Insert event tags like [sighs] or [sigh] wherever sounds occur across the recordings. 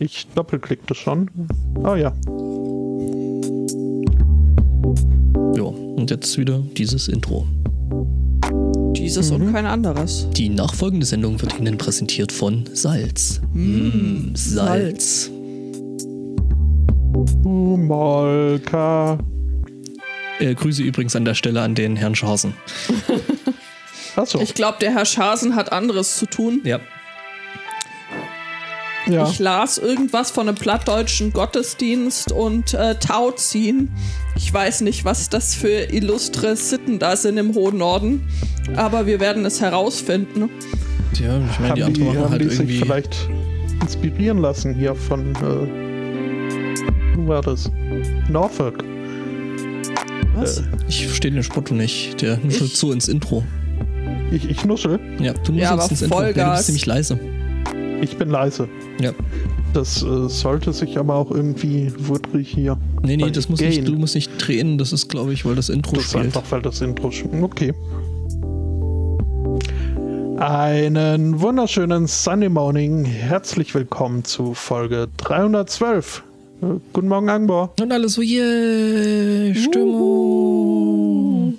Ich doppelklickte schon. Oh ja. Ja, und jetzt wieder dieses Intro. Dieses und kein anderes. Die nachfolgende Sendung wird Ihnen präsentiert von Salz. Mm, Salz. Molka. Äh, Grüße übrigens an der Stelle an den Herrn Schasen. Achso. Ich glaube, der Herr Schasen hat anderes zu tun. Ja. Ja. Ich las irgendwas von einem plattdeutschen Gottesdienst und äh, Tauziehen. Ich weiß nicht, was das für illustre Sitten da sind im hohen Norden, aber wir werden es herausfinden. Tja, ich meine, die haben die, haben halt die sich irgendwie. vielleicht inspirieren lassen hier von, äh, wo war das? Norfolk. Was? Ich verstehe den Spotto nicht. Der nuschelt Ich- so ins Intro. Ich, ich nuschel, Ja, du Ja, nuschelst aber ins Intro. Ja, du Vollgas. bist ziemlich leise. Ich bin leise. Ja. Das äh, sollte sich aber auch irgendwie wudrig hier. Nee, nee, das muss nicht, du musst nicht drehen. Das ist, glaube ich, weil das Intro Das ist spielt. einfach, weil das Intro schon. Okay. Einen wunderschönen Sunday Morning. Herzlich willkommen zu Folge 312. Äh, guten Morgen, Angbor. Und alles so, yeah, Stimmung.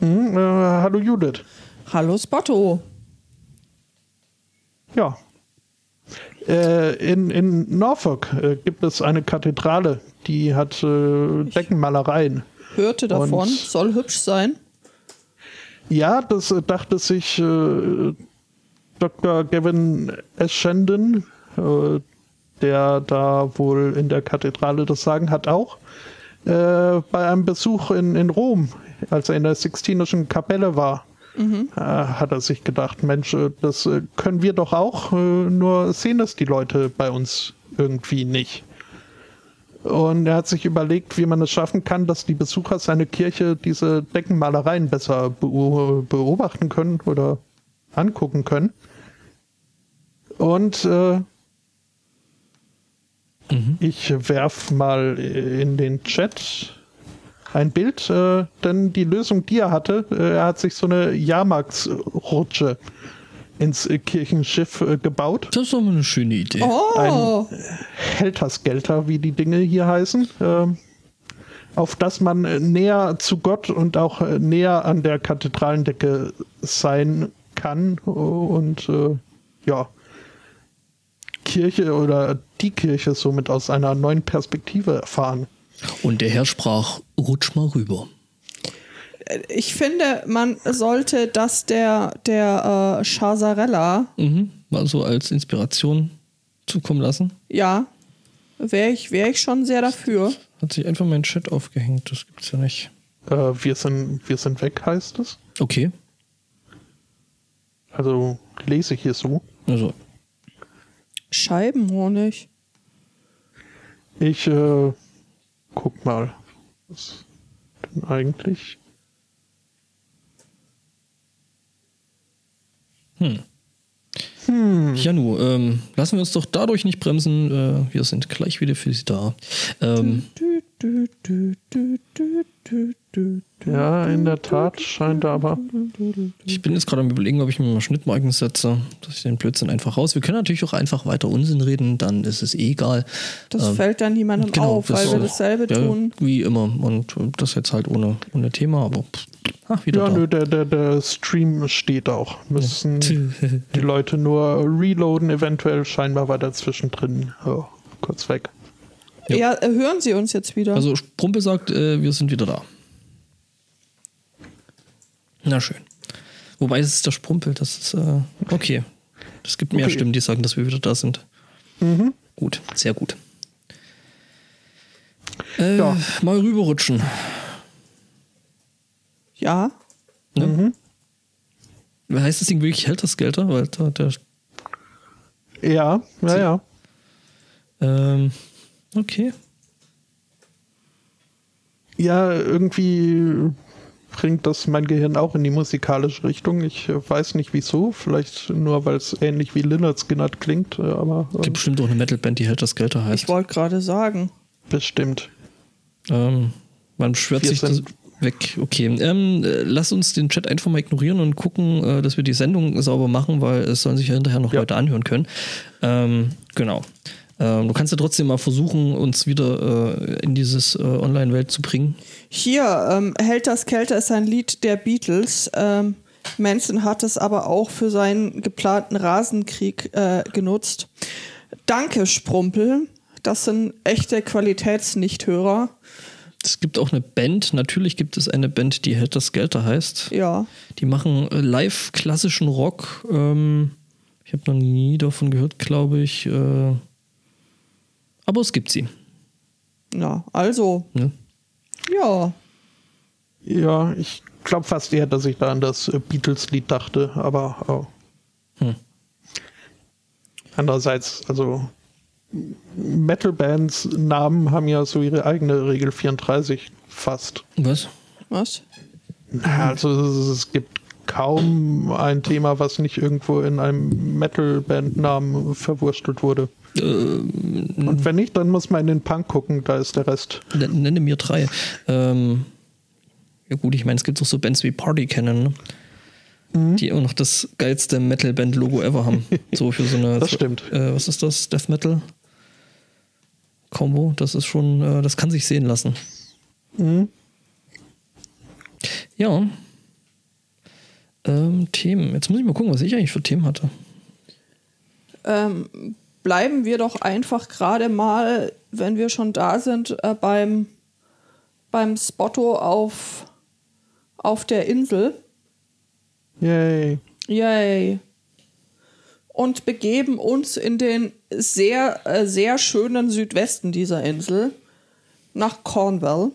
Hm, äh, hallo Judith. Hallo Spotto. Ja. Äh, in, in Norfolk äh, gibt es eine Kathedrale, die hat äh, Deckenmalereien. Hörte davon, Und- soll hübsch sein. Ja, das äh, dachte sich äh, Dr. Gavin Eschenden, äh, der da wohl in der Kathedrale das Sagen hat, auch. Bei einem Besuch in, in Rom, als er in der Sixtinischen Kapelle war, äh, hat er sich gedacht, Mensch, äh, das äh, können wir doch auch, nur sehen das die Leute bei uns irgendwie nicht. Und er hat sich überlegt, wie man es schaffen kann, dass die Besucher seine Kirche diese Deckenmalereien besser beo- beobachten können oder angucken können. Und äh, ich werf mal in den Chat ein Bild, äh, denn die Lösung, die er hatte, äh, er hat sich so eine Jahrmarktsrutsche ins äh, Kirchenschiff äh, gebaut. Das ist doch mal eine schöne Idee. Oh, Heltersgelter, wie die Dinge hier heißen, ähm, auf das man äh, näher zu Gott und auch äh, näher an der Kathedralendecke sein kann und äh, ja, Kirche oder die Kirche somit aus einer neuen Perspektive erfahren. Und der Herr sprach, rutsch mal rüber. ich finde, man sollte das der, der äh, Chasarella, Mhm. Mal so als Inspiration zukommen lassen. ja, wäre ich, wär ich schon sehr dafür. Hat sich einfach mein Chat aufgehängt. Das gibt's ja nicht. Äh, wir, sind, wir sind weg, heißt es. Okay. Also lese ich hier so. Also, Scheibenhonig. Ich äh, guck mal. Was denn eigentlich? Janu, ähm, lassen wir uns doch dadurch nicht bremsen. Äh, wir sind gleich wieder für Sie da. Ähm, Du, Ja, in der Tat scheint er aber. ich bin jetzt gerade am überlegen, ob ich mir mal Schnittmarken setze, dass ich den Blödsinn einfach raus. Wir können natürlich auch einfach weiter Unsinn reden, dann ist es eh egal. Das Ähm, fällt dann niemandem genau, auf, weil wir dasselbe ja, tun. Wie immer. Und äh, das jetzt halt ohne, ohne Thema, aber pff, ach, wieder Ja, da. nö, der, der, der Stream steht auch. Müssen die Leute nur reloaden, eventuell scheinbar war dazwischen drin. Kurz weg. Ja. Ja, äh, hören Sie uns jetzt wieder. Also Sprumpel sagt, äh, wir sind wieder da. Na schön. Wobei es ist der Sprumpel, das ist äh, okay. Es gibt mehr Okay. Stimmen, die sagen, dass wir wieder da sind. Gut, sehr gut. Äh, Ja. Mal rüberrutschen. ja, Ne? Heißt das Ding wirklich hält das Gelder? Weil da, der, Ja, ja, ja. ähm, okay. Ja, irgendwie bringt das mein Gehirn auch in die musikalische Richtung. Ich weiß nicht wieso. Vielleicht nur, weil es ähnlich wie Lynyrd Skynyrd klingt, äh, aber äh, Gibt bestimmt auch eine Metalband, die hält das Gelder heißt. ich wollte gerade sagen. bestimmt. Ähm, man beschwert Wir sich, sind, Weg, okay. Ähm, äh, lass uns den Chat einfach mal ignorieren und gucken, äh, dass wir die Sendung sauber machen, weil es sollen sich ja hinterher noch Ja. Leute anhören können. Ähm, genau. Ähm, du kannst ja trotzdem mal versuchen, uns wieder äh, in dieses äh, Online-Welt zu bringen. Hier, ähm, Helter Skelter ist ein Lied der Beatles. Ähm, Manson hat es aber auch für seinen geplanten Rasenkrieg äh, genutzt. Danke, Sprumpel. Das sind echte Qualitätsnichthörer. Es gibt auch eine Band, natürlich gibt es eine Band, die Helter Skelter heißt. Ja. Die machen äh, live klassischen Rock. Ähm, ich habe noch nie davon gehört, glaube ich. Äh, aber es gibt sie. Ja, also, Ne? ja. Ja, ich glaube fast eher, dass ich da an das Beatles-Lied dachte, aber oh. Hm. andererseits, also Metal-Bands Namen haben ja so ihre eigene Regel 34 fast. Was? Was? Also es, es gibt kaum ein Thema, was nicht irgendwo in einem Metal-Band-Namen verwurstelt wurde. Und wenn nicht, dann muss man in den Punk gucken, da ist der Rest. Nenne mir drei. Ähm, ja gut, ich meine, es gibt auch so Bands wie Party Cannon, ne? Mhm. die auch noch das geilste Metal-Band-Logo ever haben. [laughs] So für so eine. Das stimmt. Äh, was ist das? Death Metal? Combo, das ist schon, äh, das kann sich sehen lassen. Mhm. Ja. Ähm, Themen. Jetzt muss ich mal gucken, was ich eigentlich für Themen hatte. Ähm, bleiben wir doch einfach gerade mal, wenn wir schon da sind, äh, beim, beim Spotto auf, auf der Insel. Yay. Yay. Und begeben uns in den sehr, äh, sehr schönen Südwesten dieser Insel nach Cornwall.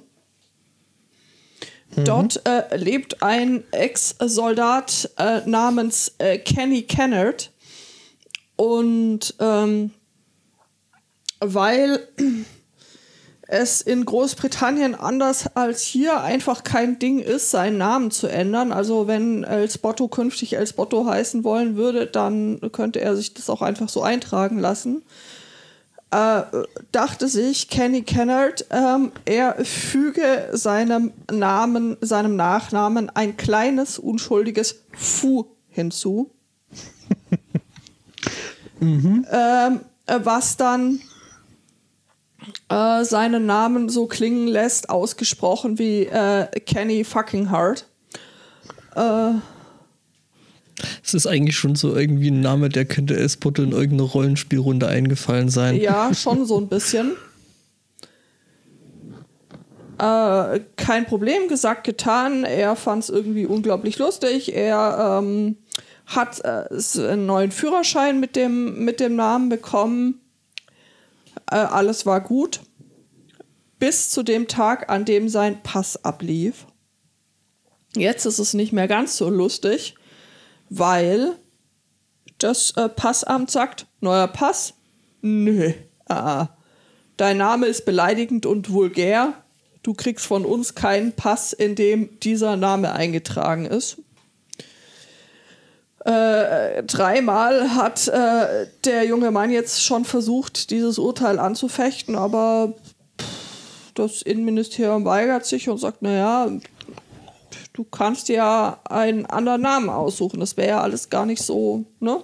Dort äh, lebt ein Ex-Soldat äh, namens äh, Kenny Kennard. Und ähm, weil es in Großbritannien anders als hier einfach kein Ding ist, seinen Namen zu ändern. Also wenn El Spotto künftig El Spotto heißen wollen würde, dann könnte er sich das auch einfach so eintragen lassen. Äh, dachte sich Kenny Kennard, ähm, er füge seinem Namen, seinem Nachnamen ein kleines, unschuldiges Fu hinzu. [laughs] ähm, äh, was dann äh, seinen Namen so klingen lässt, ausgesprochen wie äh, Kenny fucking Hart. Es ist eigentlich schon so irgendwie ein Name, der könnte Espotto in irgendeine Rollenspielrunde eingefallen sein. Ja, schon so ein bisschen. Äh, kein Problem, gesagt, getan. Er fand es irgendwie unglaublich lustig. Er ähm, hat äh, einen neuen Führerschein mit dem, mit dem Namen bekommen. Äh, alles war gut. Bis zu dem Tag, an dem sein Pass ablief. Jetzt ist es nicht mehr ganz so lustig, weil das äh, Passamt sagt, neuer Pass? Nö. Ah, dein Name ist beleidigend und vulgär. Du kriegst von uns keinen Pass, in dem dieser Name eingetragen ist. Äh, dreimal hat äh, der junge Mann jetzt schon versucht, dieses Urteil anzufechten, aber das Innenministerium weigert sich und sagt, naja, du kannst ja einen anderen Namen aussuchen. Das wäre ja alles gar nicht so, ne?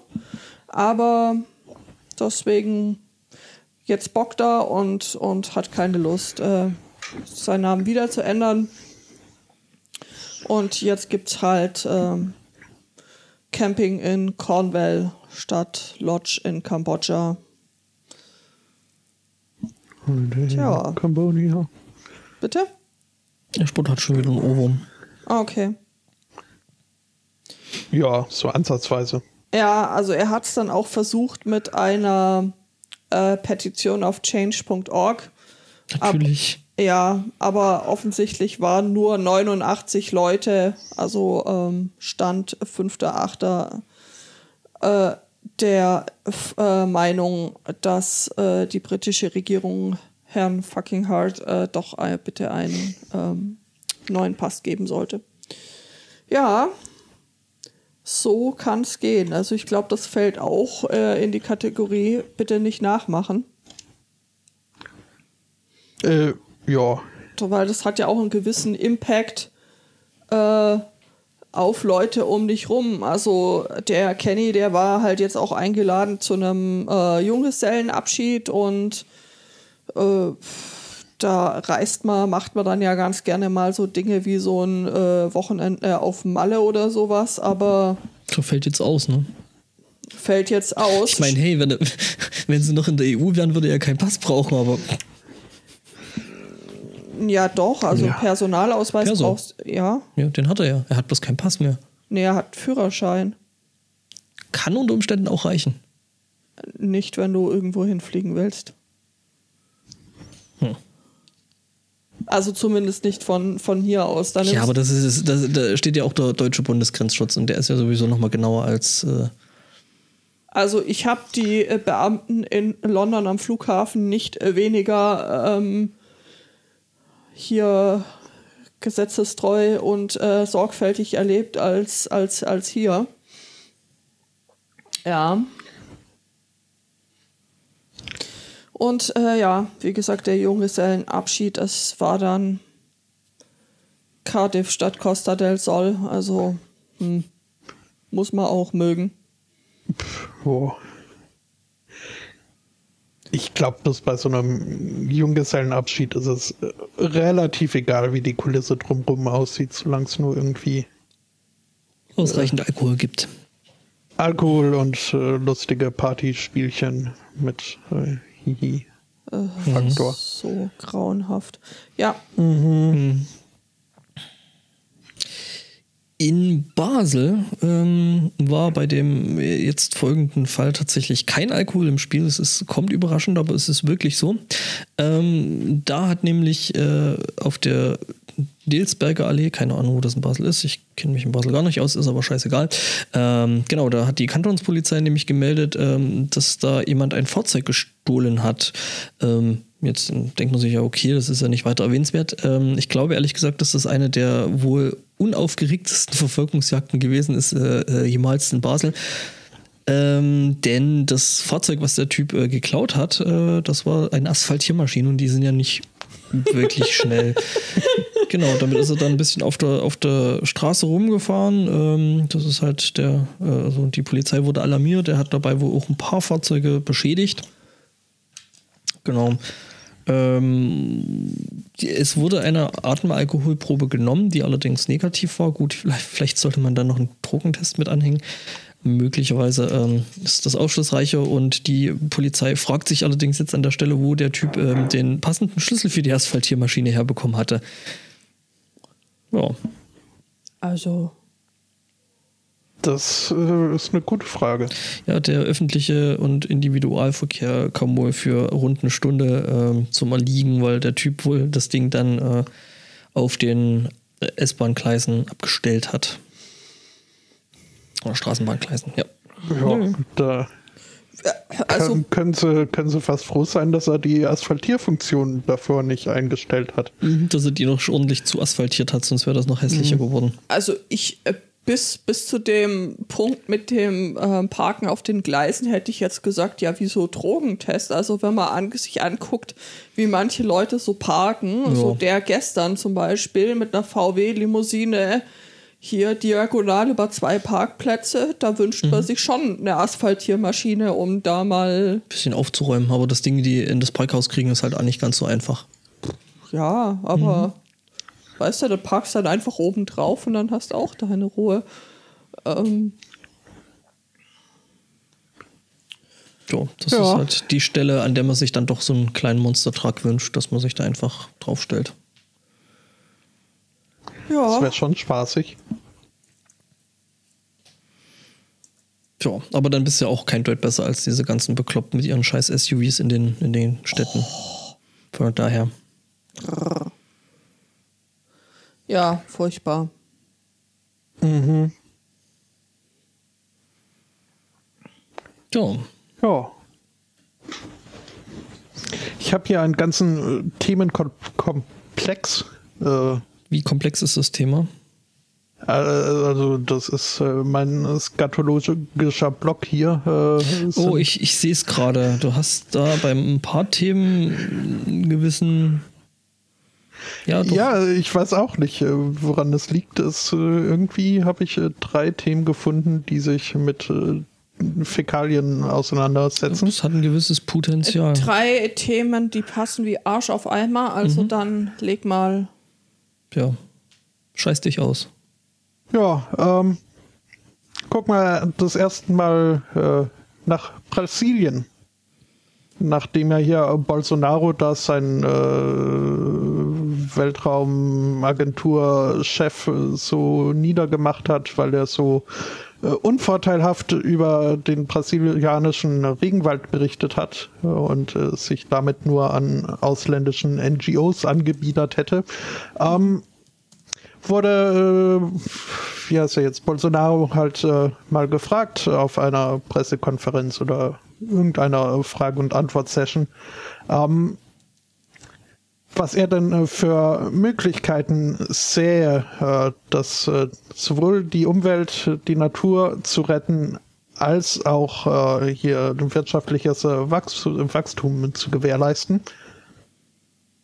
Aber deswegen jetzt bockt er und, und hat keine Lust, äh, seinen Namen wieder zu ändern. Und jetzt gibt's halt ähm, Camping in Cornwall statt Lodge in Kambodscha. Tja. Cambodia. Bitte? Der Sport hat schon wieder einen Ohrwurm. Ah, okay. Ja, so ansatzweise. Ja, also er hat es dann auch versucht mit einer äh, Petition auf change.org. Natürlich. Ja, aber offensichtlich waren nur 89 Leute, also ähm, Stand 5.8. Äh, der äh, Meinung, dass äh, die britische Regierung Herrn fucking Hart äh, doch äh, bitte einen ähm, neuen Pass geben sollte. Ja, so kann es gehen. Also ich glaube, das fällt auch äh, in die Kategorie bitte nicht nachmachen. Äh, ja, weil das hat ja auch einen gewissen Impact äh, auf Leute um dich rum. Also der Kenny, der war halt jetzt auch eingeladen zu einem äh, Junggesellenabschied und äh, da reist man, macht man dann ja ganz gerne mal so Dinge wie so ein äh, Wochenende auf Malle oder sowas, aber So fällt jetzt aus, ne? fällt jetzt aus. Ich meine, hey, wenn, [laughs] wenn sie noch in der EU wären, würde er keinen Pass brauchen, aber ja, doch, also Ja. Personalausweis Perso. brauchst ja. ja, den hat er ja. Er hat bloß keinen Pass mehr. Nee, er hat Führerschein. Kann unter Umständen auch reichen. Nicht, wenn du irgendwo hinfliegen willst. Hm. Also zumindest nicht von, von hier aus. Dann Ja, aber das ist, das, da steht ja auch der deutsche Bundesgrenzschutz und der ist ja sowieso nochmal genauer als. Äh, Also ich habe die äh, Beamten in London am Flughafen nicht äh, weniger ähm, hier gesetzestreu und äh, sorgfältig erlebt als, als, als hier. Ja. Und äh, ja, wie gesagt, der Junggesellenabschied, es war dann Cardiff statt Costa del Sol. Also hm, muss man auch mögen. Oh. Ich glaube, dass bei so einem Junggesellenabschied ist es äh, relativ egal, wie die Kulisse drumherum aussieht, solange es nur irgendwie ausreichend Alkohol gibt. Alkohol und äh, lustige Partyspielchen mit äh, Hihi. Faktor. So grauenhaft. Ja, In Basel ähm, war bei dem jetzt folgenden Fall tatsächlich kein Alkohol im Spiel. Es ist, kommt überraschend, aber es ist wirklich so. Ähm, da hat nämlich äh, auf der Delsberger Allee, keine Ahnung, wo das in Basel ist, ich kenne mich in Basel gar nicht aus, ist aber scheißegal. Ähm, genau, da hat die Kantonspolizei nämlich gemeldet, ähm, dass da jemand ein Fahrzeug gestohlen hat. Ähm, Jetzt denkt man sich ja, okay, das ist ja nicht weiter erwähnenswert. Ähm, ich glaube ehrlich gesagt, dass das eine der wohl unaufgeregtesten Verfolgungsjagden gewesen ist, äh, äh, jemals in Basel. Ähm, denn das Fahrzeug, was der Typ äh, geklaut hat, äh, das war eine Asphaltiermaschine und die sind ja nicht wirklich schnell. [laughs] genau, damit ist er dann ein bisschen auf der, auf der Straße rumgefahren. Ähm, das ist halt der, äh, also die Polizei wurde alarmiert. Er hat dabei wohl auch ein paar Fahrzeuge beschädigt. Genau. Ähm, es wurde eine Atemalkoholprobe genommen, die allerdings negativ war. Gut, vielleicht, vielleicht sollte man dann noch einen Drogentest mit anhängen. Möglicherweise ähm, ist das aufschlussreicher und die Polizei fragt sich allerdings jetzt an der Stelle, wo der Typ ähm, den passenden Schlüssel für die Asphaltiermaschine herbekommen hatte. Ja, also Das äh, ist eine gute Frage. ja, der öffentliche und Individualverkehr kam wohl für rund eine Stunde ähm, zum Erliegen, weil der Typ wohl das Ding dann äh, auf den äh, S-Bahn-Gleisen abgestellt hat. Oder Straßenbahngleisen, ja. Ja, da also können, können, sie, können sie fast froh sein, dass er die Asphaltierfunktion davor nicht eingestellt hat. Dass er die noch ordentlich zu asphaltiert hat, sonst wäre das noch hässlicher geworden. Also ich äh, bis, bis zu dem Punkt mit dem ähm, Parken auf den Gleisen hätte ich jetzt gesagt, ja, wieso Drogentest? Also wenn man an, sich anguckt, wie manche Leute so parken, Ja. so der gestern zum Beispiel mit einer VW-Limousine hier diagonal über zwei Parkplätze, da wünscht man sich schon eine Asphaltiermaschine, um da mal, Bisschen aufzuräumen, aber das Ding, die in das Parkhaus kriegen, ist halt auch nicht ganz so einfach. ja, aber weißt du, du parkst dann einfach oben drauf und dann hast du auch deine Ruhe. Ähm, Ja, das Ja. ist halt die Stelle, an der man sich dann doch so einen kleinen Monstertrag wünscht, dass man sich da einfach draufstellt. Das ja. wäre schon spaßig. Tja, aber dann bist du ja auch kein Deut besser als diese ganzen Bekloppten mit ihren scheiß SUVs in den, in den Städten. Von daher. Ja, furchtbar. Ja, Ja. Ich habe hier einen ganzen äh, Themenkomplex. Äh, wie komplex ist das Thema? äh, also das ist äh, mein skatologischer Blog hier. Äh, Oh, ich, ich sehe es gerade. Du hast da bei ein paar Themen einen gewissen. Ja. Ja, ich weiß auch nicht, äh, woran das liegt. Es, äh, irgendwie habe ich äh, drei Themen gefunden, die sich mit Fäkalien auseinandersetzen. Das hat ein gewisses Potenzial. Drei Themen, die passen wie Arsch auf Eimer, also dann leg mal. Ja. Scheiß dich aus. Ja, ähm, guck mal das erste Mal äh, nach Brasilien. Nachdem ja hier Bolsonaro da sein äh, Weltraumagentur-Chef so niedergemacht hat, weil er so äh, unvorteilhaft über den brasilianischen Regenwald berichtet hat äh, und äh, sich damit nur an ausländischen NGOs angebiedert hätte. Ähm, wurde, äh, wie heißt er jetzt, Bolsonaro halt äh, mal gefragt auf einer Pressekonferenz oder irgendeiner Frage- und Antwort-Session, ähm, was er denn äh, für Möglichkeiten sähe, äh, dass äh, sowohl die Umwelt, die Natur zu retten, als auch hier ein wirtschaftliches Wachs Wachstum zu gewährleisten.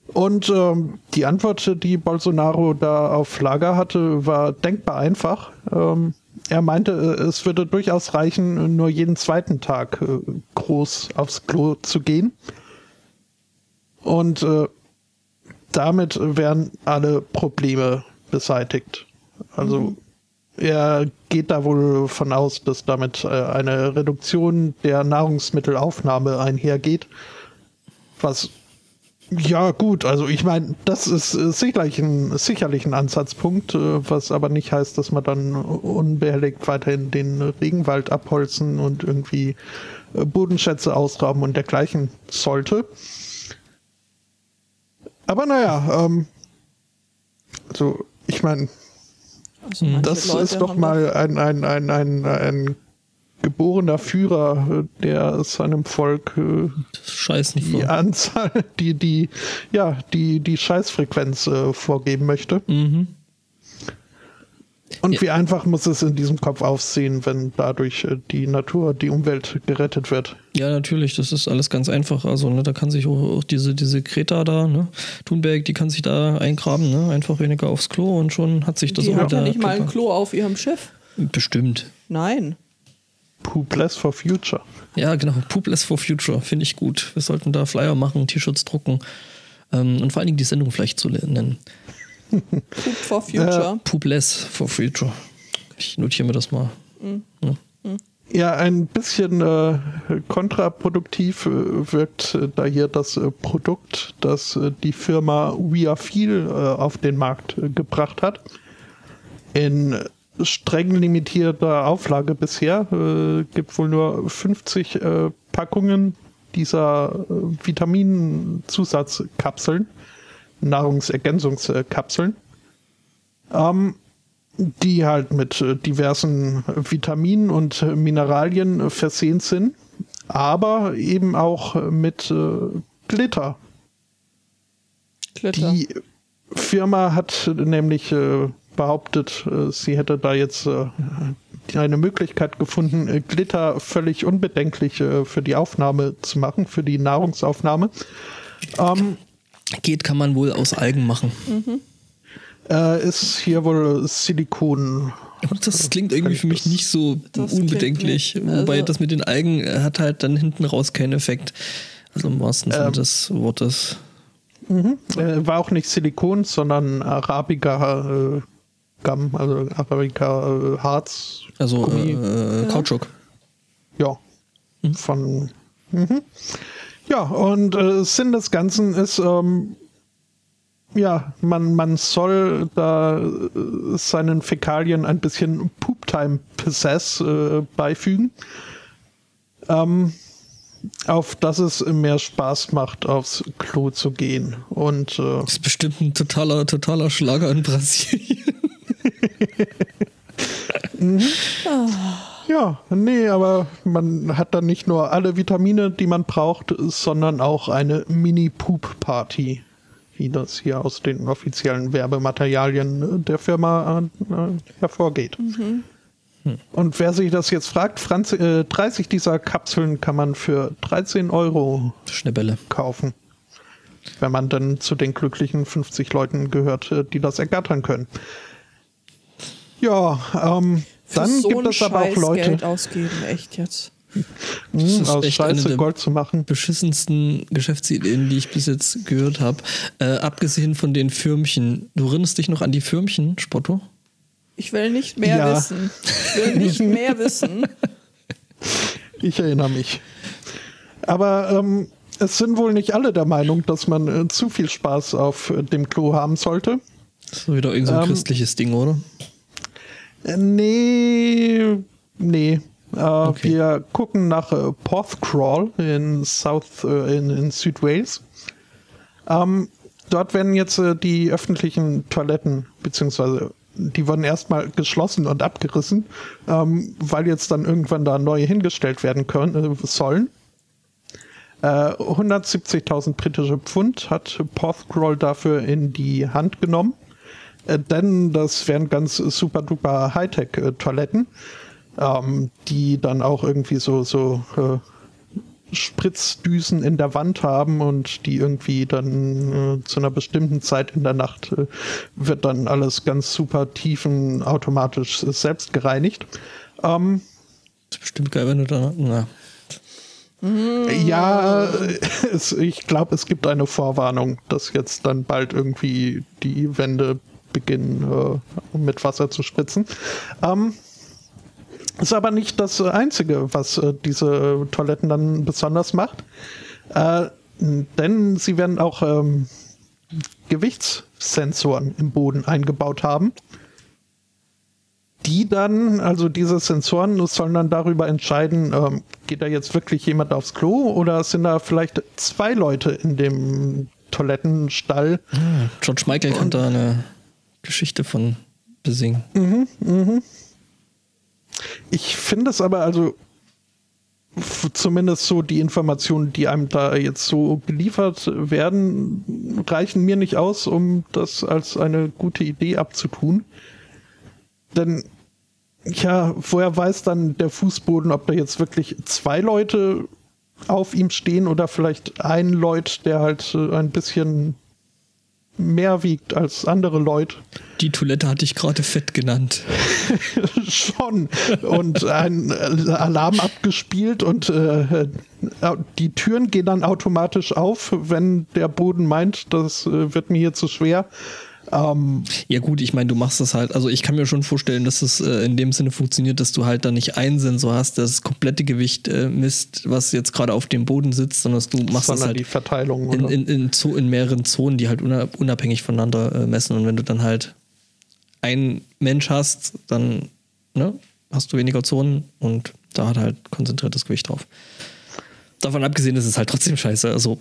Und ähm, die Antwort, die Bolsonaro da auf Lager hatte, war denkbar einfach. Ähm, er meinte, es würde durchaus reichen, nur jeden zweiten Tag groß aufs Klo zu gehen. Und damit wären alle Probleme beseitigt. Also er geht da wohl von aus, dass damit äh, eine Reduktion der Nahrungsmittelaufnahme einhergeht. Was ja, gut, also ich meine, das ist sicherlich ein, sicherlich ein Ansatzpunkt, äh, was aber nicht heißt, dass man dann unbehelligt weiterhin den Regenwald abholzen und irgendwie äh, Bodenschätze ausrauben und dergleichen sollte. Aber naja, ähm, also ich meine, Also das Leute ist doch mal ein, ein, ein, ein, ein geborener Führer, der seinem Volk äh, die vor. Anzahl, die, die, ja, die, die Scheißfrequenz äh, vorgeben möchte. Mhm. Und Ja. wie einfach muss es in diesem Kopf aufsehen, wenn dadurch äh, die Natur, die Umwelt gerettet wird. Ja, natürlich, das ist alles ganz einfach. Also, ne, da kann sich auch, auch diese, diese Greta da, ne, Thunberg, die kann sich da eingraben, ne, einfach weniger aufs Klo und schon hat sich das Die auch hat ja nicht mal ein. Klo auf ihrem Schiff. Bestimmt. Nein. Poopless for Future. Ja, genau. Poopless for Future, finde ich gut. Wir sollten da Flyer machen, T-Shirts drucken ähm, und vor allen Dingen die Sendung vielleicht so nennen. Poop for Future. Poopless for Future. Ich notiere mir das mal. Ja, ein bisschen äh, kontraproduktiv äh, wirkt äh, da hier das äh, Produkt, das äh, die Firma We Are Feel äh, auf den Markt äh, gebracht hat. In streng limitierter Auflage bisher äh, gibt wohl nur 50 äh, Packungen dieser äh, Vitaminzusatzkapseln, Nahrungsergänzungskapseln. Ähm, die halt mit äh, diversen Vitaminen und Mineralien versehen sind, aber eben auch äh, mit äh, Glitter. Glitter. Die Firma hat nämlich äh, behauptet, äh, sie hätte da jetzt äh, eine Möglichkeit gefunden, Glitter völlig unbedenklich für die Aufnahme zu machen, für die Nahrungsaufnahme. Ähm, Geht kann man wohl aus Algen machen. äh, ist hier wohl Silikon. Das klingt irgendwie für mich nicht so Das unbedenklich. nicht- Wobei also- das mit den Algen äh, hat halt dann hinten raus keinen Effekt. Also im wahrsten Sinne Ähm. des Wortes. Äh, war auch nicht Silikon, sondern Arabica äh, Gum, also Arabica äh, Harz. Also Gummi. äh, Kautschuk. Ja. Von. Mhm. Ja, und äh, Sinn des Ganzen ist, ähm, ja, man, man soll da äh, seinen Fäkalien ein bisschen Poop-Time Possess äh, beifügen. Ähm, auf dass es mehr Spaß macht, aufs Klo zu gehen. Und äh, Das ist bestimmt ein totaler, totaler Schlager in Brasilien. [laughs] Ja, nee, aber man hat dann nicht nur alle Vitamine, die man braucht, sondern auch eine Mini-Poop-Party, wie das hier aus den offiziellen Werbematerialien der Firma äh, hervorgeht. Und wer sich das jetzt fragt, Franz, äh, 30 dieser Kapseln kann man für 13 Euro Schnäppele. kaufen. wenn man dann zu den glücklichen 50 Leuten gehört, äh, die das ergattern können. Ja, ähm, Für dann so gibt es aber auch Leute, Geld ausgeben, echt jetzt. mh, ist aus echt eine Scheiße der- Gold zu machen. beschissensten Geschäftsideen, die ich bis jetzt gehört habe. Äh, abgesehen von den Firmchen. Du erinnerst dich noch an die Firmchen, Spotto? Ich will nicht mehr Ja. wissen. Ich will nicht mehr [laughs] wissen. Ich erinnere mich. Aber ähm, es sind wohl nicht alle der Meinung, dass man äh, zu viel Spaß auf äh, dem Klo haben sollte. Das ist wieder irgendein so ein Ähm, christliches Ding, oder? Äh, nee, nee. Äh, Okay. Wir gucken nach äh, Porthcrawl in South, äh, in, in Südwales. Ähm, dort werden jetzt äh, die öffentlichen Toiletten, beziehungsweise die wurden erstmal geschlossen und abgerissen, ähm, weil jetzt dann irgendwann da neue hingestellt werden können, äh, sollen. Äh, 170.000 britische Pfund hat Porthcrawl dafür in die Hand genommen. Äh, denn das wären ganz super duper Hightech-Toiletten, ähm, die dann auch irgendwie so, so äh, Spritzdüsen in der Wand haben und die irgendwie dann äh, zu einer bestimmten Zeit in der Nacht äh, wird dann alles ganz super tiefen automatisch äh, selbst gereinigt. Ähm, Das ist bestimmt geil, wenn du da. Na. Ja, äh, [laughs] es, ich glaube, es gibt eine Vorwarnung, dass jetzt dann bald irgendwie die Wände beginnen, äh, mit Wasser zu spritzen. Ähm, ist aber nicht das Einzige, was äh, diese Toiletten dann besonders macht. Äh, denn sie werden auch ähm, Gewichtssensoren im Boden eingebaut haben. Die dann, also diese Sensoren sollen dann darüber entscheiden, ähm, geht da jetzt wirklich jemand aufs Klo oder sind da vielleicht zwei Leute in dem Toilettenstall? George Michael kann da eine Geschichte von besingen. Ich finde es aber also zumindest so die Informationen, die einem da jetzt so geliefert werden, reichen mir nicht aus, um das als eine gute Idee abzutun. Denn ja, woher weiß dann der Fußboden, ob da jetzt wirklich zwei Leute auf ihm stehen oder vielleicht ein Leut, der halt äh, ein bisschen mehr wiegt als andere Leute. Die Toilette hatte ich gerade fett genannt. [laughs] Schon. Und ein Alarm abgespielt und äh, äh, die Türen gehen dann automatisch auf, wenn der Boden meint, das äh, wird mir hier zu schwer. Ähm, Ja gut, ich meine, du machst das halt, also ich kann mir schon vorstellen, dass es äh, in dem Sinne funktioniert, dass du halt da nicht einen Sensor hast, das komplette Gewicht äh, misst, was jetzt gerade auf dem Boden sitzt, sondern dass du machst das halt die Verteilung. in, oder? in, in, in mehreren Zonen, die halt una- unabhängig voneinander äh, messen. Und wenn du dann halt einen Mensch hast, dann ne, hast du weniger Zonen und da hat halt konzentriertes Gewicht drauf. Davon abgesehen ist es halt trotzdem scheiße. Also,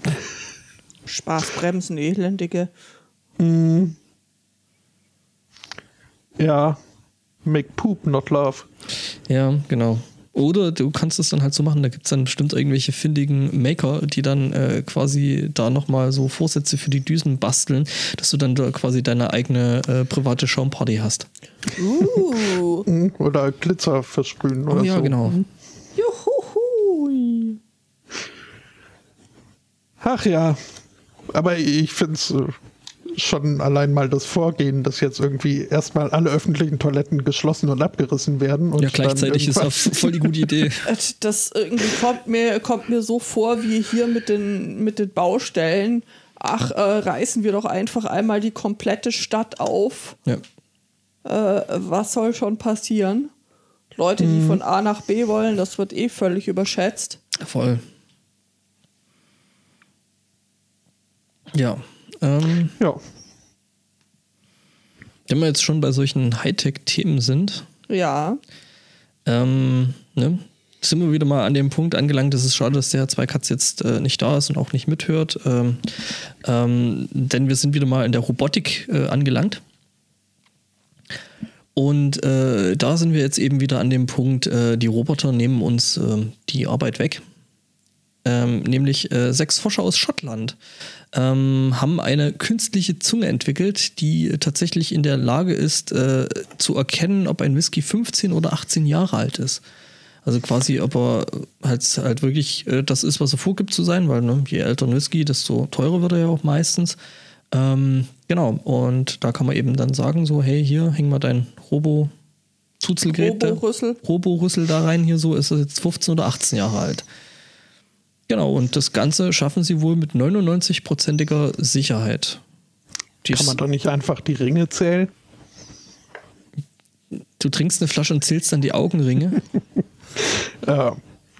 Spaßbremsen, elendige. Ja, make poop, not love. ja, genau. Oder du kannst es dann halt so machen, da gibt es dann bestimmt irgendwelche findigen Maker, die dann äh, quasi da nochmal so Vorsätze für die Düsen basteln, dass du dann da quasi deine eigene äh, private Schaumparty hast. Uh. [laughs] Hm, Oder Glitzer versprühen Oh oder ja, so. genau. Juhu. Ach ja, aber ich finde es äh, schon allein mal das Vorgehen, dass jetzt irgendwie erstmal alle öffentlichen Toiletten geschlossen und abgerissen werden. Und Ja, gleichzeitig dann ist das voll die gute Idee. [laughs] Äh, Das irgendwie kommt mir, kommt mir so vor wie hier mit den, mit den Baustellen. Ach, äh, reißen wir doch einfach einmal die komplette Stadt auf. Ja. Äh, was soll schon passieren? Leute, die von A nach B wollen, das wird eh völlig überschätzt. Voll. Ja. Ähm, Ja, wenn wir jetzt schon bei solchen Hightech-Themen sind, Ja. ähm, ne, sind wir wieder mal an dem Punkt angelangt, es ist schade, dass der Herr Zweikatz jetzt äh, nicht da ist und auch nicht mithört, ähm, ähm, denn wir sind wieder mal in der Robotik äh, angelangt. Und äh, da sind wir jetzt eben wieder an dem Punkt, äh, die Roboter nehmen uns ähm, die Arbeit weg. Ähm, nämlich äh, sechs Forscher aus Schottland ähm, haben eine künstliche Zunge entwickelt, die tatsächlich in der Lage ist, äh, zu erkennen, ob ein Whisky 15 oder 18 Jahre alt ist. Also quasi, ob er halt, halt wirklich äh, das ist, was er vorgibt zu sein, weil ne, je älter ein Whisky, desto teurer wird er ja auch meistens. Ähm, genau, und da kann man eben dann sagen, so, hey, hier, häng mal dein Robo Zuzelgerät, Robo-Rüssel. Robo-Rüssel da rein, hier so, ist das jetzt 15 oder 18 Jahre alt. Genau, und das Ganze schaffen sie wohl mit 99-prozentiger Sicherheit. Die Kann man doch nicht einfach die Ringe zählen? du trinkst eine Flasche und zählst dann die Augenringe. [laughs] Äh,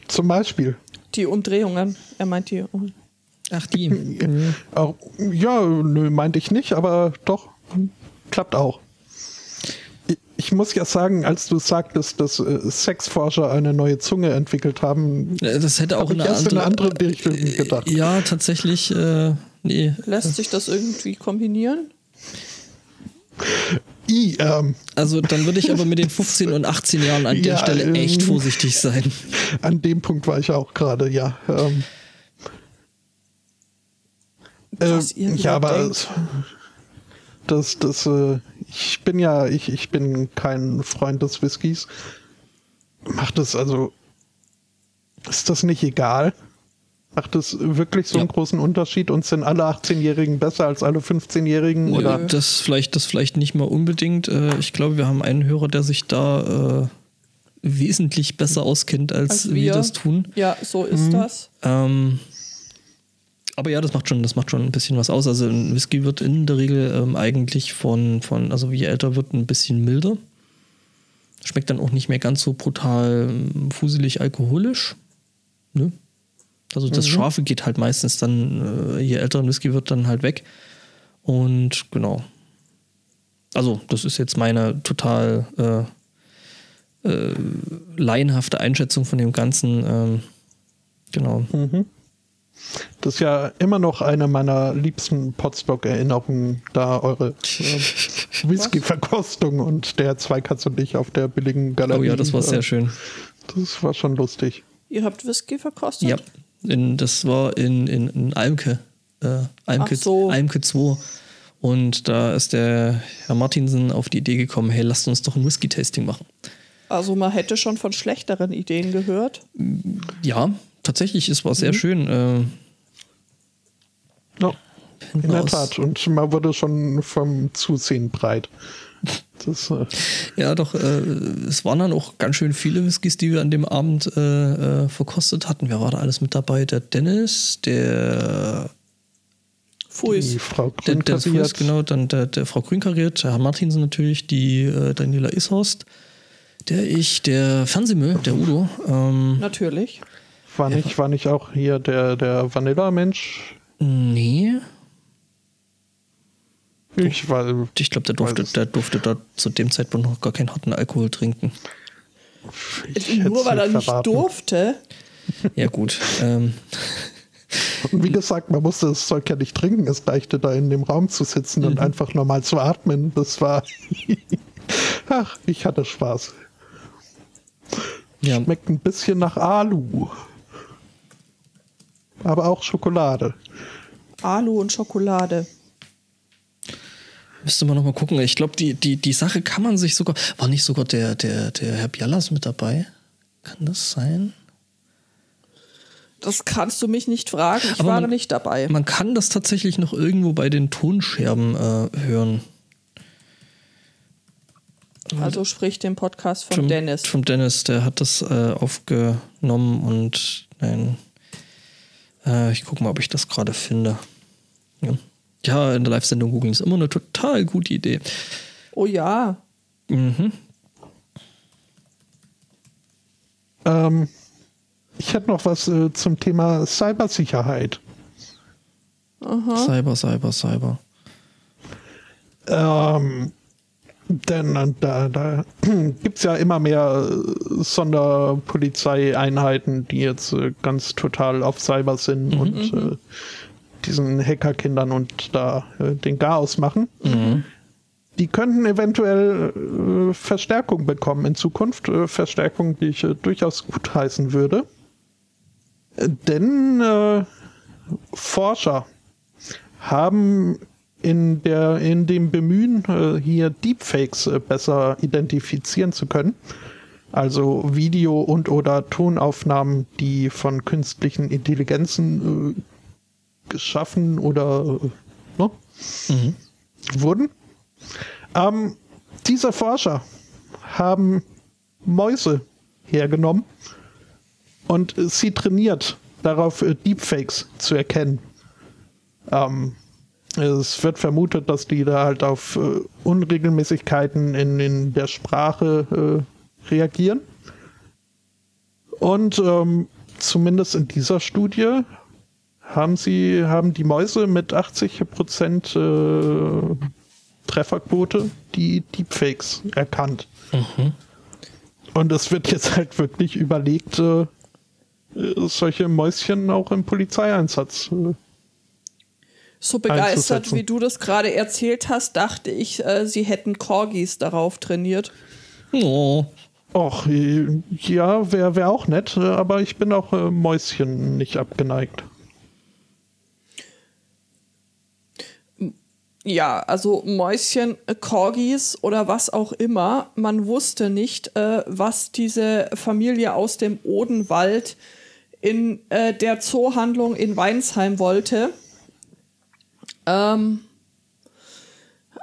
zum Beispiel. Die Umdrehungen. Er meint die. Um Ach, die. Auch, ja, nö, meinte ich nicht, aber doch, klappt auch. Ich- muss ja sagen, als du sagtest, dass äh, Sexforscher eine neue Zunge entwickelt haben, Äh, Das hätte auch Hab in ich eine erst andere, eine andere Richtung gedacht. Ja, tatsächlich. Äh, nee. Lässt sich das irgendwie kombinieren? i, ähm, Also dann würde ich aber mit den 15 und 18 Jahren an [laughs] der Ja, Stelle ähm, echt vorsichtig sein. an dem Punkt war ich auch gerade, ja. Ähm, Was äh, ihr ja, aber denkt. das, das, äh, ich bin ja, ich, ich bin kein Freund des Whiskys. Macht es also, ist das nicht egal? Macht es wirklich so einen Ja. großen Unterschied und sind alle 18-Jährigen besser als alle 15-Jährigen? Oder? Das vielleicht, das vielleicht nicht mal unbedingt. Äh, Ich glaube, wir haben einen Hörer, der sich da äh, wesentlich besser auskennt, als, Als wir. wir. das tun. Ja, so ist das. Ähm, aber ja, das macht schon, das macht schon ein bisschen was aus. Also ein Whisky wird in der Regel ähm, eigentlich von, von, also je älter wird, ein bisschen milder. Schmeckt dann auch nicht mehr ganz so brutal ähm, fuselig alkoholisch. Ne? Also das Scharfe geht halt meistens dann, äh, je älter ein Whisky wird, dann halt weg. Und genau. Also, das ist jetzt meine total äh, äh, laienhafte Einschätzung von dem Ganzen. Ähm, genau. Das ist ja immer noch eine meiner liebsten Potstock-Erinnerungen, da eure äh, [laughs] Whisky-Verkostung und der Zweikatz und ich auf der billigen Galerie. Oh ja, das war sehr äh, schön. Das war schon lustig. Ihr habt Whisky verkostet? Ja, in, das war in, in, in Almke. Äh, Almke, Ach so. Almke 2. Und da ist der Herr Martinsen auf die Idee gekommen, hey, lasst uns doch ein Whisky-Tasting machen. Also man hätte schon von schlechteren Ideen gehört. Ja, tatsächlich, es war sehr schön. Äh, Ja, in der Tat. Und man wurde schon vom Zusehen breit. Das, äh, Ja, doch, äh, es waren dann auch ganz schön viele Whiskys, die wir an dem Abend äh, äh, verkostet hatten. Wer war da alles mit dabei? Der Dennis, der die Fuis. Frau Der, der Grünkariert, Fuß, genau, dann der, der Frau Grünkariert, der Herr Martinsen natürlich, die äh, Daniela Ishorst, der ich, der Fernsehmüll, der Udo. Ähm, Natürlich. War, nicht, war nicht auch hier der, der Vanilla-Mensch? nee, Ich war, ich glaube, der durfte, der durfte da zu dem Zeitpunkt noch gar keinen harten Alkohol trinken. ich Nur weil er nicht verraten. durfte. Ja, gut. ähm, Und wie gesagt, man musste das Zeug ja nicht trinken. Es reichte da in dem Raum zu sitzen Mhm. und einfach normal zu atmen. Das war. [laughs] Ach, ich hatte Spaß. ja, Schmeckt ein bisschen nach Alu. Aber auch Schokolade. Alu und Schokolade. müsste man noch mal gucken. Ich glaube, die, die, die Sache kann man sich sogar. War nicht sogar der, der, der Herr Bialas mit dabei? Kann das sein? Das kannst du mich nicht fragen. Ich Aber war man- nicht dabei. Man kann das tatsächlich noch irgendwo bei den Tonscherben äh, hören. Also sprich den Podcast von Dennis. Vom Dennis, der hat das äh, aufgenommen und nein. Äh, ich gucke mal, ob ich das gerade finde. Ja. ja, in der Live-Sendung googeln ist immer eine total gute Idee. Oh ja. Mhm. Ähm, ich hätte noch was äh, zum Thema Cybersicherheit. Cyber, Cyber, Cyber. Ähm, denn äh, da, da [clears throat] gibt es ja immer mehr äh, Sonderpolizeieinheiten, die jetzt äh, ganz total auf Cyber sind und äh, diesen Hackerkindern und da den Chaos machen. Die könnten eventuell äh, Verstärkung bekommen in Zukunft. Äh, Verstärkung, die ich äh, durchaus gut heißen würde. Denn Forscher haben in, der, in dem Bemühen, äh, hier Deepfakes äh, besser identifizieren zu können, Also Video- und oder Tonaufnahmen, die von künstlichen Intelligenzen äh, geschaffen oder äh, ne, Mhm. wurden. Ähm, diese Forscher haben Mäuse hergenommen und sie trainiert, darauf Deepfakes zu erkennen. Ähm, es wird vermutet, dass die da halt auf äh, Unregelmäßigkeiten in, in der Sprache äh, reagieren. Und ähm, zumindest in dieser Studie haben sie, haben die Mäuse mit 80% äh, Trefferquote die Deepfakes erkannt. Und es wird jetzt halt wirklich überlegt, äh, äh, solche Mäuschen auch im Polizeieinsatz. So begeistert, wie du das gerade erzählt hast, dachte ich, äh, sie hätten Corgis darauf trainiert. Oh. Och, ja, wäre wär auch nett, aber ich bin auch äh, Mäuschen nicht abgeneigt. Ja, also Mäuschen, äh, Corgis oder was auch immer. Man wusste nicht, äh, was diese Familie aus dem Odenwald in äh, der Zoohandlung in Weinsheim wollte. Ähm,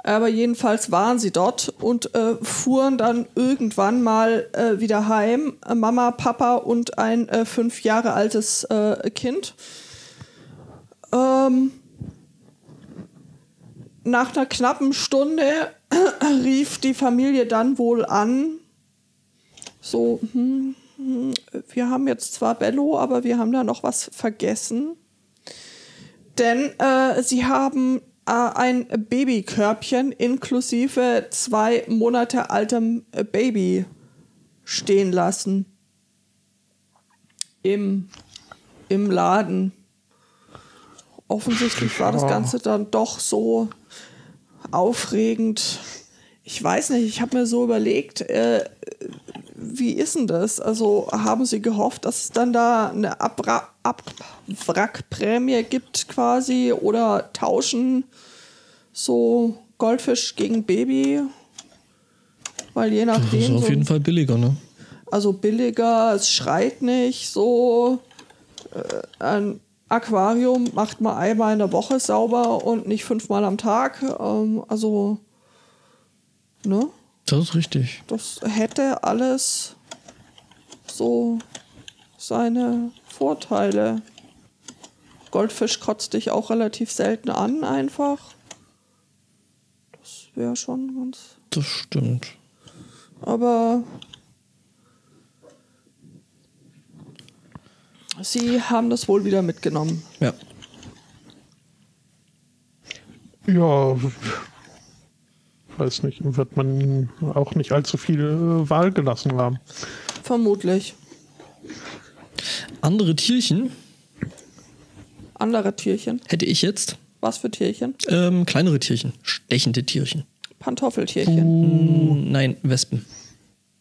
aber jedenfalls waren sie dort und äh, fuhren dann irgendwann mal äh, wieder heim. Mama, Papa und ein äh, fünf Jahre altes äh, Kind. Ähm, nach einer knappen Stunde [clears throat] rief die Familie dann wohl an. So, hm, hm, wir haben jetzt zwar Bello, aber wir haben da noch was vergessen. Denn äh, sie haben äh, ein Babykörbchen inklusive zwei Monate altem äh, Baby stehen lassen. Im, im Laden. Offensichtlich war das. Ganze dann doch so aufregend. Ich weiß nicht, ich habe mir so überlegt, äh, wie ist denn das? Also haben Sie gehofft, dass es dann da eine Abra Abwrackprämie gibt quasi oder tauschen so Goldfisch gegen Baby? Weil je Das ist nachdem, auf so, jeden Fall billiger, ne? also billiger, es schreit nicht so. Äh, ein Aquarium macht man einmal in der Woche sauber und nicht fünfmal am Tag. Ähm, also, ne? Das ist richtig. Das hätte alles so seine Vorteile. Goldfisch kotzt dich auch relativ selten an, einfach. Das wäre schon ganz. Das stimmt. Aber sie haben das wohl wieder mitgenommen. Ja. Ja, weiß nicht, wird man auch nicht allzu viel äh, Wahl gelassen haben. Vermutlich. Andere Tierchen Andere Tierchen. hätte ich jetzt. Was für Tierchen? Ähm, kleinere Tierchen. Stechende Tierchen. Pantoffeltierchen. Hm, Nein, Wespen.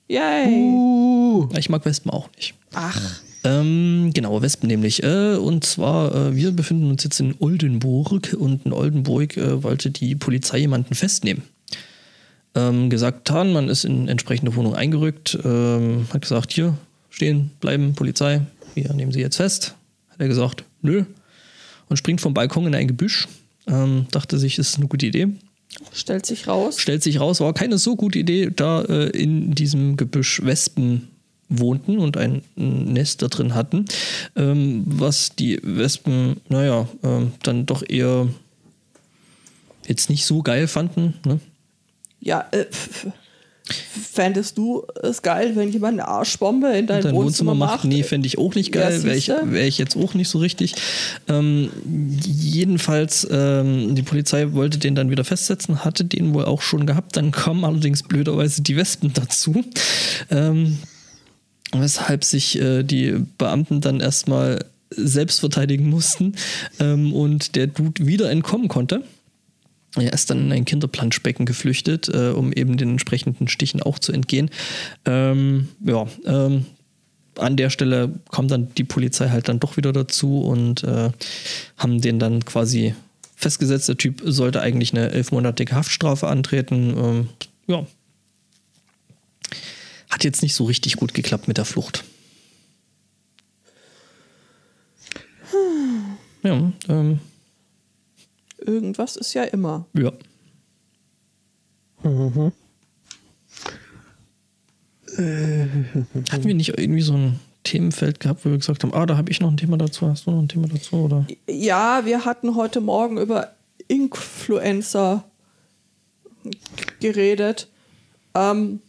Yay! Uh, Ich mag Wespen auch nicht. Ach, Ähm, genau, Wespen nämlich. Äh, und zwar, äh, wir befinden uns jetzt in Oldenburg und in Oldenburg äh, wollte die Polizei jemanden festnehmen. Ähm, gesagt, getan, man ist in entsprechende Wohnung eingerückt, ähm, hat gesagt, hier, stehen, bleiben, Polizei, wir nehmen sie jetzt fest. Hat er gesagt, nö. Und springt vom Balkon in ein Gebüsch. Ähm, dachte sich, ist eine gute Idee. stellt sich raus. Stellt sich raus, war keine so gute Idee, da äh, in diesem Gebüsch Wespen wohnten und ein Nest da drin hatten, ähm, was die Wespen, naja, ähm, dann doch eher jetzt nicht so geil fanden. Ne? Ja, äh, f- f- fändest du es geil, wenn jemand eine Arschbombe in dein, Dein Wohnzimmer, macht? Nee, fände ich auch nicht Ja, geil. Wäre ich, wär ich jetzt auch nicht so richtig. Ähm, jedenfalls, ähm, die Polizei wollte den dann wieder festsetzen, hatte den wohl auch schon gehabt. Dann kommen allerdings blöderweise die Wespen [laughs] dazu. Ähm, weshalb sich äh, die Beamten dann erstmal selbst verteidigen mussten ähm, und der Dude wieder entkommen konnte. Er ist dann in ein Kinderplanschbecken geflüchtet, äh, um eben den entsprechenden Stichen auch zu entgehen. Ähm, ja, ähm, an der Stelle kommt dann die Polizei halt dann doch wieder dazu und äh, haben den dann quasi festgesetzt. Der Typ sollte eigentlich eine elfmonatige Haftstrafe antreten. Ähm, ja. Hat hat jetzt nicht so richtig gut geklappt mit der Flucht. Ja, ähm, Irgendwas ist ja immer. ja. [laughs] Hatten wir nicht irgendwie so ein Themenfeld gehabt, wo wir gesagt haben, ah, da habe ich noch ein Thema dazu, hast du noch ein Thema dazu? Oder? Ja, wir hatten heute Morgen über Influencer geredet. Ähm,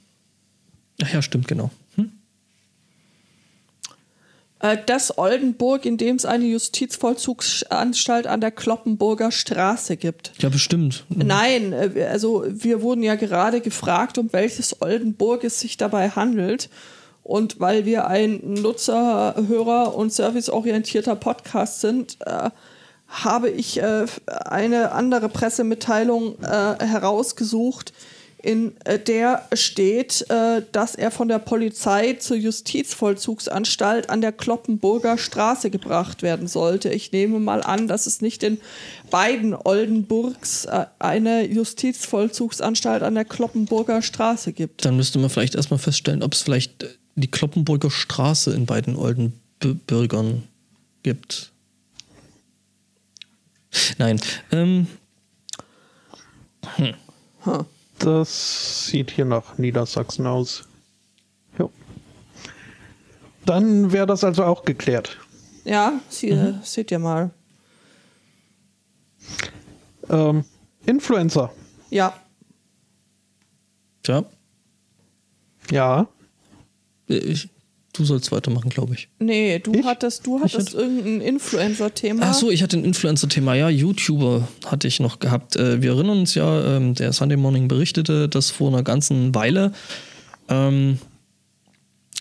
Ach ja, stimmt, genau. Äh, das Oldenburg, in dem es eine Justizvollzugsanstalt an der Kloppenburger Straße gibt. Ja, bestimmt. Nein, äh, also wir wurden ja gerade gefragt, um welches Oldenburg es sich dabei handelt. Und weil wir ein Nutzer, Hörer und serviceorientierter Podcast sind, äh, habe ich äh, eine andere Pressemitteilung äh, herausgesucht, in äh, der steht, äh, dass er von der Polizei zur Justizvollzugsanstalt an der Kloppenburger Straße gebracht werden sollte. Ich nehme mal an, dass es nicht in beiden Oldenburgs äh, eine Justizvollzugsanstalt an der Kloppenburger Straße gibt. Dann müsste man vielleicht erstmal feststellen, ob es vielleicht die Kloppenburger Straße in beiden Oldenbürgern gibt. Nein. Ähm, Das sieht hier nach Niedersachsen aus. Jo. Dann wäre das also auch geklärt. Ja, sie, seht ihr mal. Ähm, Influencer. Ja, tja, Ja. äh, ich, du sollst weitermachen, glaube ich. nee, du Ich? hattest, du hattest irgendein Influencer-Thema. Ach so, ich hatte ein Influencer-Thema. Ja, YouTuber hatte ich noch gehabt. Äh, Wir erinnern uns ja, ähm, der Sunday Morning berichtete das vor einer ganzen Weile. Ähm,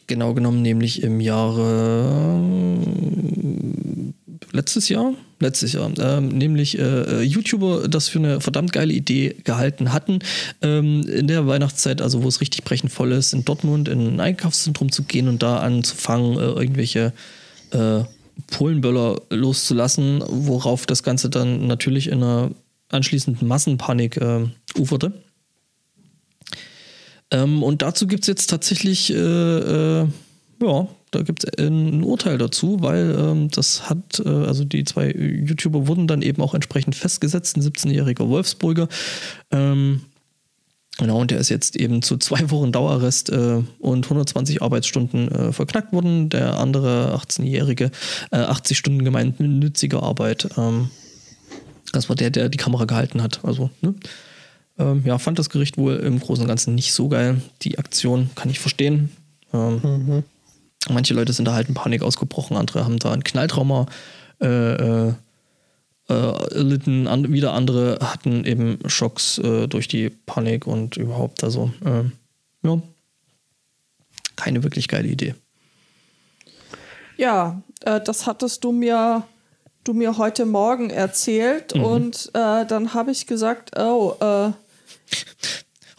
genau genommen, nämlich im Jahre äh, letztes Jahr, letztes Jahr, ähm, nämlich äh, YouTuber das für eine verdammt geile Idee gehalten hatten, ähm, in der Weihnachtszeit, also wo es richtig brechend voll ist, in Dortmund in ein Einkaufszentrum zu gehen und da anzufangen, äh, irgendwelche äh, Polenböller loszulassen, worauf das Ganze dann natürlich in einer anschließenden Massenpanik äh, uferte. Ähm, und dazu gibt es jetzt tatsächlich, äh, äh, ja, da gibt es ein Urteil dazu, weil ähm, das hat, äh, also die zwei YouTuber wurden dann eben auch entsprechend festgesetzt, ein 17-jähriger Wolfsburger. Ähm, Genau, und der ist jetzt eben zu zwei Wochen Dauerarrest äh, und 120 Arbeitsstunden äh, verknackt worden. Der andere 18-Jährige äh, 80 Stunden gemeinnützige Arbeit. Ähm, das war der, der die Kamera gehalten hat. Also, ne? ähm, ja, fand das Gericht wohl im Großen und Ganzen nicht so geil. Die Aktion kann ich verstehen. Ähm, Manche Leute sind da halt in Panik ausgebrochen, andere haben da ein Knalltrauma äh, äh, äh, erlitten. An, wieder andere hatten eben Schocks äh, durch die Panik und überhaupt. Also, ähm, ja, keine wirklich geile Idee. Ja, äh, das hattest du mir, du mir heute Morgen erzählt und äh, dann habe ich gesagt, oh, äh,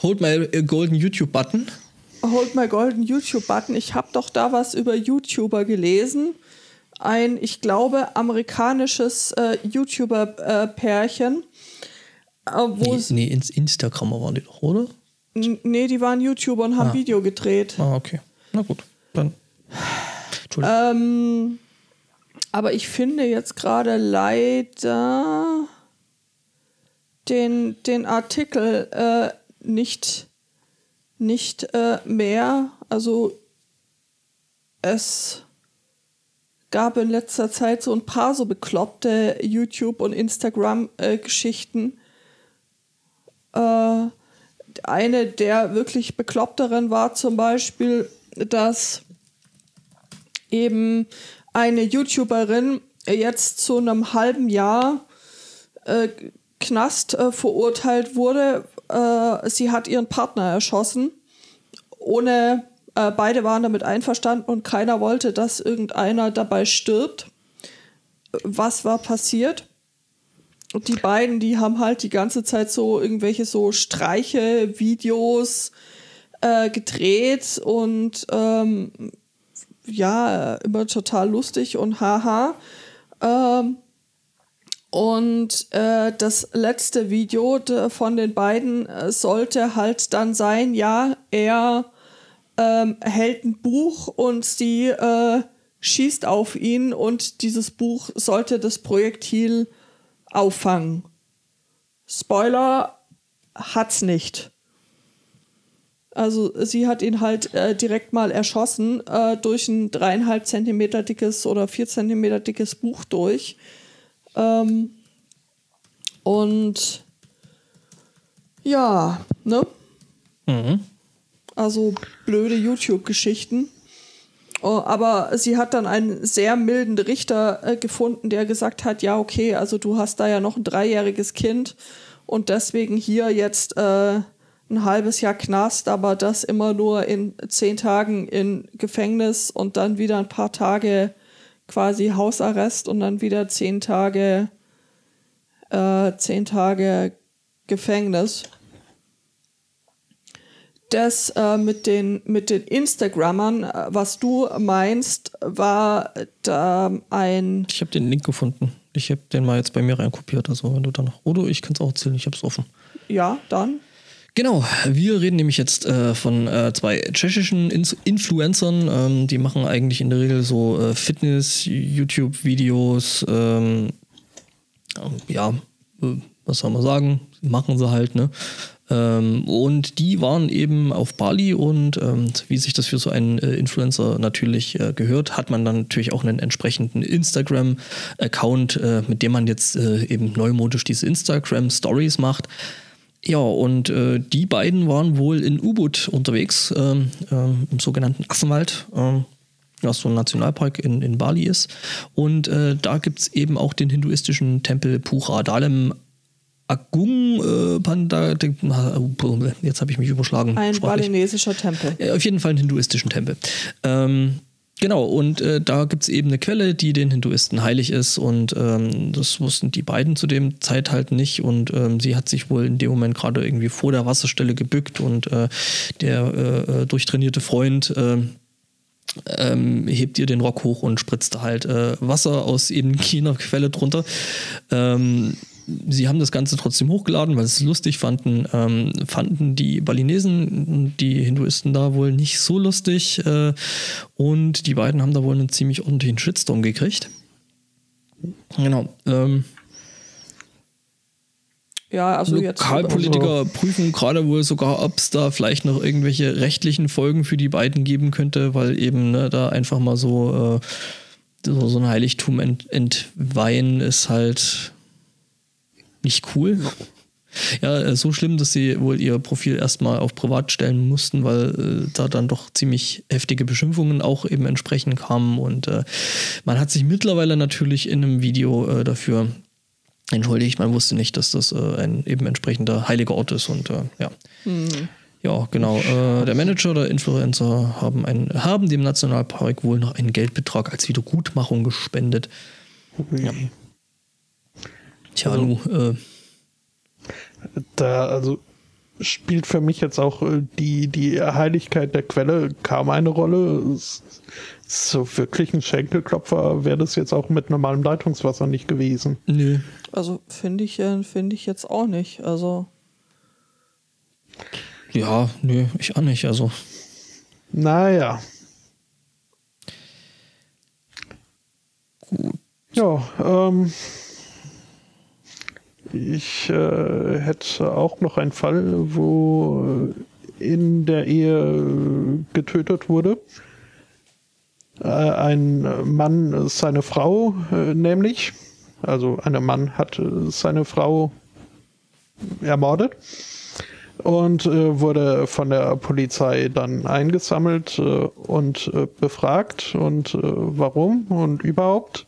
Hold my äh, golden YouTube-Button. Hold my golden YouTube-Button. Ich habe doch da was über YouTuber gelesen. Ein, ich glaube, amerikanisches äh, YouTuber-Pärchen, äh, wo Nee, es, nee, ins Instagram waren die doch, oder? Nee, die waren YouTuber und haben Ah. Video gedreht. Ah, okay. Na gut, dann. Entschuldigung. Ähm, aber ich finde jetzt gerade leider den, den Artikel äh, nicht, nicht äh, mehr. Also es gab in letzter Zeit so ein paar so bekloppte YouTube- und Instagram-Geschichten. Äh, eine der wirklich bekloppteren war zum Beispiel, dass eben eine YouTuberin jetzt zu einem halben Jahr äh, Knast äh, verurteilt wurde. Äh, sie hat ihren Partner erschossen, ohne äh, beide waren damit einverstanden und keiner wollte, dass irgendeiner dabei stirbt. Was war passiert? Und die beiden, die haben halt die ganze Zeit so irgendwelche so Streiche, Videos äh, gedreht und ähm, ja, immer total lustig und haha. Ähm, und äh, das letzte Video de, von den beiden äh, sollte halt dann sein, ja, er ähm, hält ein Buch und sie äh, schießt auf ihn und dieses Buch sollte das Projektil auffangen. Spoiler hat's nicht. Also sie hat ihn halt äh, direkt mal erschossen äh, durch ein dreieinhalb Zentimeter dickes oder vier Zentimeter dickes Buch durch. Ähm, und ja, ne? Mhm. Also blöde YouTube-Geschichten. Oh, aber sie hat dann einen sehr milden Richter äh, gefunden, der gesagt hat, ja, okay, also du hast da ja noch ein dreijähriges Kind und deswegen hier jetzt äh, ein halbes Jahr Knast, aber das immer nur in zehn Tagen in Gefängnis und dann wieder ein paar Tage quasi Hausarrest und dann wieder zehn Tage, äh, zehn Tage Gefängnis. Das äh, mit den, mit den Instagrammern, äh, was du meinst, war da ein. Ich habe den Link gefunden. Ich habe den mal jetzt bei mir reinkopiert. Also wenn du dann noch. Oder ich kann es auch erzählen, ich habe es offen. Ja, dann. Genau, wir reden nämlich jetzt äh, von äh, zwei tschechischen Ins Influencern. Ähm, die machen eigentlich in der Regel so äh, Fitness-YouTube-Videos. Ähm, ja, äh, was soll man sagen? Machen sie halt, ne? Ähm, und die waren eben auf Bali und ähm, wie sich das für so einen äh, Influencer natürlich äh, gehört, hat man dann natürlich auch einen entsprechenden Instagram-Account, mit dem man jetzt eben neumodisch diese Instagram-Stories macht. Ja, und äh, die beiden waren wohl in Ubud unterwegs, ähm, ähm, im sogenannten Affenwald. Ähm, was so ein Nationalpark in, in Bali ist. Und äh, da gibt es eben auch den hinduistischen Tempel Pura Dalem Agung äh, Panda. Jetzt habe ich mich überschlagen. Ein sprachlich. balinesischer Tempel. Ja, auf jeden Fall einen hinduistischen Tempel. Ähm, genau, und äh, da gibt es eben eine Quelle, die den Hinduisten heilig ist. Und ähm, das wussten die beiden zu dem Zeit halt nicht. Und ähm, sie hat sich wohl in dem Moment gerade irgendwie vor der Wasserstelle gebückt und äh, der äh, durchtrainierte Freund. Äh, ähm, hebt ihr den Rock hoch und spritzt halt äh, Wasser aus eben [laughs] jener Quelle drunter. Ähm, sie haben das Ganze trotzdem hochgeladen, weil sie es lustig fanden. Ähm, fanden die Balinesen, die Hinduisten da wohl nicht so lustig. Äh, und die beiden haben da wohl einen ziemlich ordentlichen Shitstorm gekriegt. Genau. Ähm, Ja, also jetzt. Lokalpolitiker prüfen gerade wohl sogar, ob es da vielleicht noch irgendwelche rechtlichen Folgen für die beiden geben könnte, weil eben ne, da einfach mal so, äh, so, so ein Heiligtum ent, entweihen ist halt nicht cool. Ja, äh, so schlimm, dass sie wohl ihr Profil erstmal auf privat stellen mussten, weil äh, da dann doch ziemlich heftige Beschimpfungen auch eben entsprechend kamen. Und äh, man hat sich mittlerweile natürlich in einem Video äh, dafür entschuldigt. Man wusste nicht, dass das äh, ein eben entsprechender heiliger Ort ist. Und äh, ja. Ja, genau. Äh, der Manager der Influencer haben, ein, haben dem Nationalpark wohl noch einen Geldbetrag als Wiedergutmachung gespendet. Ja. Tja, Also- nu, äh, Da, also spielt für mich jetzt auch äh, die, die Heiligkeit der Quelle kaum eine Rolle. So wirklich ein Schenkelklopfer wäre das jetzt auch mit normalem Leitungswasser nicht gewesen. nö. Also finde ich, äh, finde ich jetzt auch nicht. Also. Ja, nö, ich auch nicht. Also, Naja. gut. Ja, ähm, ich äh, hätte auch noch einen Fall, wo äh, in der Ehe äh, getötet wurde. Äh, ein Mann, seine Frau nämlich, also ein Mann hat seine Frau ermordet und wurde von der Polizei dann eingesammelt und befragt und warum und überhaupt.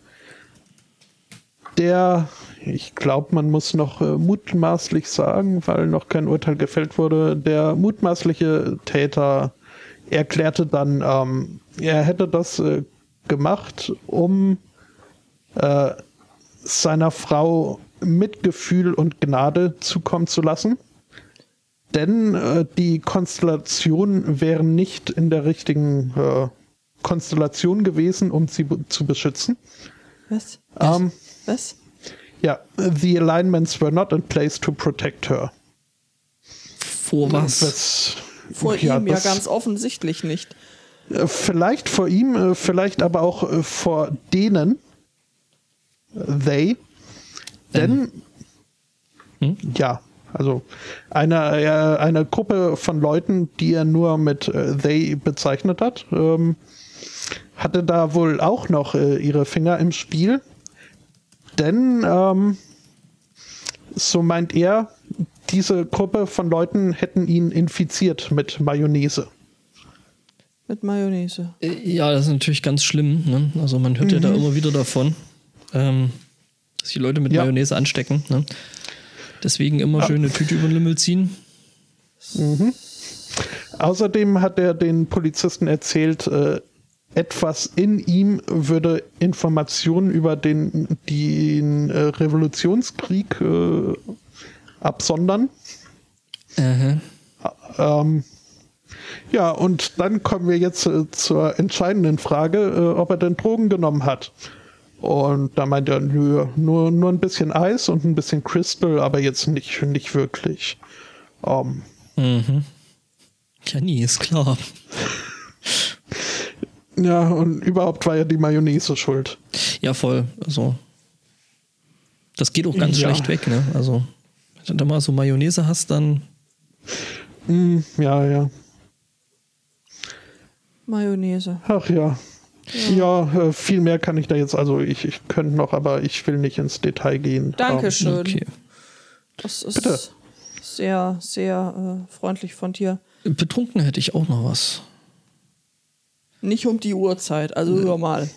Der, ich glaube, man muss noch äh, mutmaßlich sagen, weil noch kein Urteil gefällt wurde, der mutmaßliche Täter erklärte dann, ähm, er hätte das äh, gemacht, um äh, seiner Frau Mitgefühl und Gnade zukommen zu lassen. Denn äh, die Konstellationen wären nicht in der richtigen äh, Konstellation gewesen, um sie zu beschützen. Was? Ähm, Was? Ja, the alignments were not in place to protect her. Vor was? Was, Vor Ja, ihm ja das- ganz offensichtlich nicht. Äh, Vielleicht vor ihm, äh, vielleicht aber auch äh, vor denen. They. Denn, ja, also eine, äh, eine Gruppe von Leuten, die er nur mit äh, they bezeichnet hat, ähm, hatte da wohl auch noch äh, ihre Finger im Spiel. Denn, ähm, so meint er, diese Gruppe von Leuten hätten ihn infiziert mit Mayonnaise. Mit Mayonnaise. Äh, Ja, das ist natürlich ganz schlimm. Ne? Also man hört ja da immer wieder davon, ähm, dass die Leute mit Ja. Mayonnaise anstecken. Ne? Deswegen immer schön eine Tüte über den Lümmel ziehen. Außerdem hat er den Polizisten erzählt, äh, etwas in ihm würde Informationen über den, den äh, Revolutionskrieg äh, absondern. Aha. Ähm, ja, und dann kommen wir jetzt äh, zur entscheidenden Frage, äh, ob er denn Drogen genommen hat. Und da meint er, nö, nur, nur ein bisschen Eis und ein bisschen Crystal, aber jetzt nicht, nicht wirklich. Ähm, Ja, nie, ist klar. Ja, und überhaupt war ja die Mayonnaise schuld. Ja, voll. Also, das geht auch ganz Ja. schlecht weg, ne? Also, wenn du da mal so Mayonnaise hast, dann. Mm, ja, ja. Mayonnaise. Ach ja. Ja, äh, viel mehr kann ich da jetzt, also ich, ich könnte noch, aber ich will nicht ins Detail gehen. Dankeschön. Okay. Das ist Bitte. sehr, sehr äh, freundlich von dir. Betrunken hätte ich auch noch was. Nicht um die Uhrzeit, also hör mal.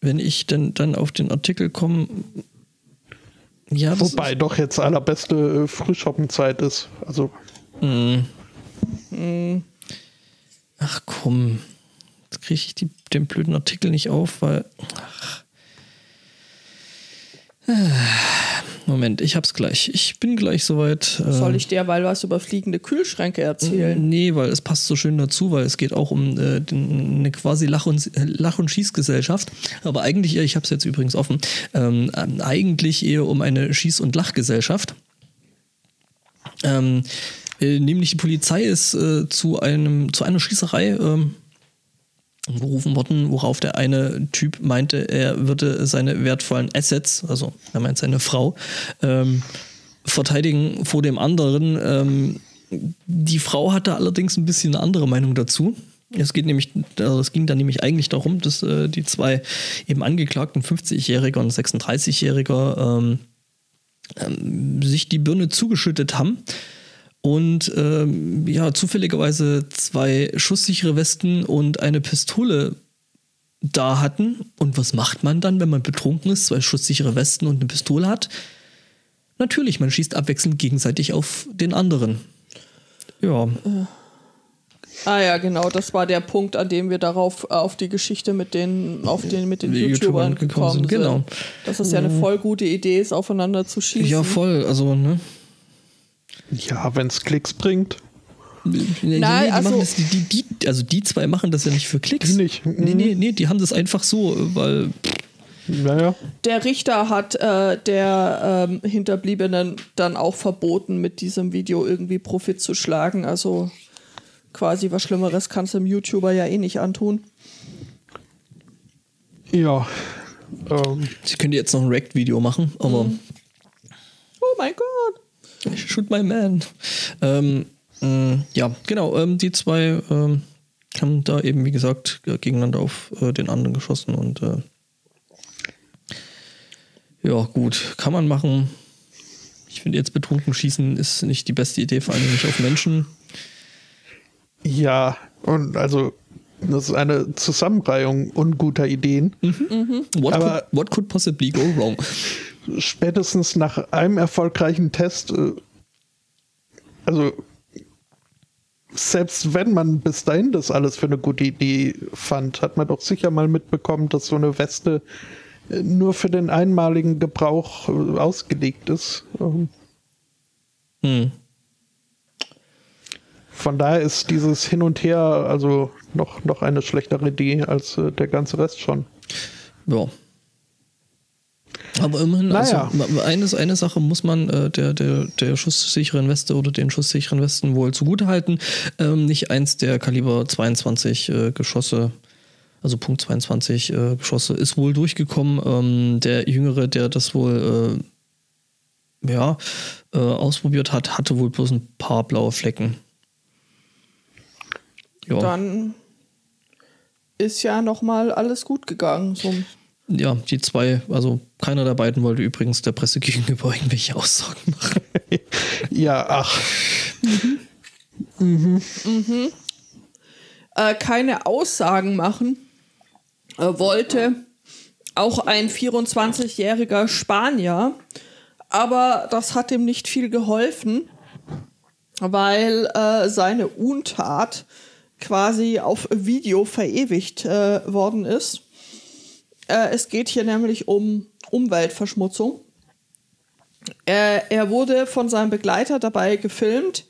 Wenn ich denn dann auf den Artikel komme. Ja, wobei doch jetzt allerbeste äh, Frühschoppenzeit ist. Also, Ach komm. Jetzt kriege ich die, den blöden Artikel nicht auf, weil. Ach. [sighs] Moment, ich hab's gleich. Ich bin gleich soweit. äh, Soll ich derweil was über fliegende Kühlschränke erzählen? Nee, weil es passt so schön dazu, weil es geht auch um äh, den, eine quasi Lach- und, Lach und Schießgesellschaft. Aber eigentlich, eher, ich habe es jetzt übrigens offen, ähm, ähm, eigentlich eher um eine Schieß- und Lachgesellschaft. Ähm, äh, nämlich die Polizei ist äh, zu, einem, zu einer Schießerei ähm, gerufen worden, worauf der eine Typ meinte, er würde seine wertvollen Assets, also er meint seine Frau, ähm, verteidigen vor dem anderen. Ähm, die Frau hatte allerdings ein bisschen eine andere Meinung dazu. Es geht nämlich, also es ging dann nämlich eigentlich darum, dass äh, die zwei eben Angeklagten, 50-Jähriger und 36-Jähriger, ähm, ähm, sich die Birne zugeschüttet haben und ähm, ja, zufälligerweise zwei schusssichere Westen und eine Pistole da hatten. Und was macht man dann, wenn man betrunken ist, zwei schusssichere Westen und eine Pistole hat? Natürlich, man schießt abwechselnd gegenseitig auf den anderen. Ja, Ah ja, genau, das war der Punkt, an dem wir darauf äh, auf die Geschichte mit den, auf den, mit den Die YouTubern YouTubern gekommen sind, sind. genau. Dass es ja eine voll gute Idee ist, aufeinander zu schießen. ja, voll. Also, ne? Ja, wenn es Klicks bringt. Nee, nee, Nein, die also- das, die, die, die, also die zwei machen das ja nicht für Klicks. Die nicht. Nee, nee, nee, die haben das einfach so, weil Naja. Der Richter hat äh, der ähm, Hinterbliebenen dann auch verboten, mit diesem Video irgendwie Profit zu schlagen. Also quasi was Schlimmeres kannst du dem YouTuber ja eh nicht antun. Ja. Ähm, sie können jetzt noch ein React-Video machen, aber Oh mein Gott. Shoot my man. Ähm, mh, ja, genau, ähm, die zwei ähm, haben da eben, wie gesagt, gegeneinander auf äh, den anderen geschossen und äh, ja, gut, kann man machen. Ich finde jetzt betrunken schießen ist nicht die beste Idee, vor allem nicht auf Menschen. ja, und also, das ist eine Zusammenreihung unguter Ideen. What, Aber- could, what could possibly go wrong? Spätestens nach einem erfolgreichen Test, äh, also selbst wenn man bis dahin das alles für eine gute Idee fand, hat man doch sicher mal mitbekommen, dass so eine Weste äh, nur für den einmaligen Gebrauch äh, ausgelegt ist. Ähm, Hm. Von daher ist dieses Hin und Her also noch, noch eine schlechtere Idee als der ganze Rest schon. Ja. Aber immerhin, Naja. also eine, eine Sache muss man äh, der, der, der schusssicheren Weste oder den schusssicheren Westen wohl zugutehalten. Ähm, nicht eins der Kaliber 22 äh, Geschosse, also Punkt 22 äh, Geschosse, ist wohl durchgekommen. Ähm, der Jüngere, der das wohl äh, ja, äh, ausprobiert hat, hatte wohl bloß ein paar blaue Flecken. Ja. Dann ist ja nochmal alles gut gegangen. So. Ja, die zwei, also keiner der beiden wollte übrigens der Presse gegenüber irgendwelche Aussagen machen. [laughs] Ja, ach, äh, keine Aussagen machen äh, wollte. Auch ein 24-jähriger Spanier. Aber das hat ihm nicht viel geholfen, weil äh, seine Untat quasi auf Video verewigt äh, worden ist. Äh, es geht hier nämlich um Umweltverschmutzung. Er, er wurde von seinem Begleiter dabei gefilmt,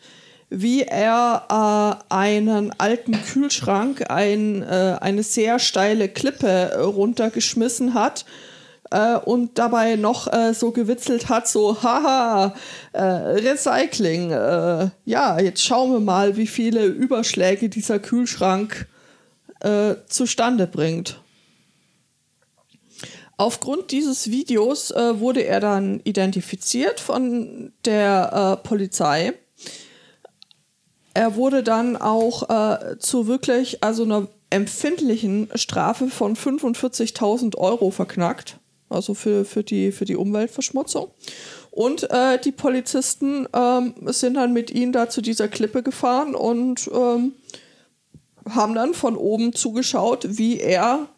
wie er äh, einen alten Kühlschrank, ein, äh, eine sehr steile Klippe runtergeschmissen hat äh, und dabei noch äh, so gewitzelt hat, so, haha, äh, Recycling. Ja, jetzt schauen wir mal, wie viele Überschläge dieser Kühlschrank zustande bringt. Aufgrund dieses Videos äh, wurde er dann identifiziert von der äh, Polizei. Er wurde dann auch äh, zu wirklich also einer empfindlichen Strafe von 45.000 Euro verknackt, also für, für, die, für die Umweltverschmutzung. Und äh, die Polizisten ähm, sind dann mit ihm da zu dieser Klippe gefahren und ähm, haben dann von oben zugeschaut, wie er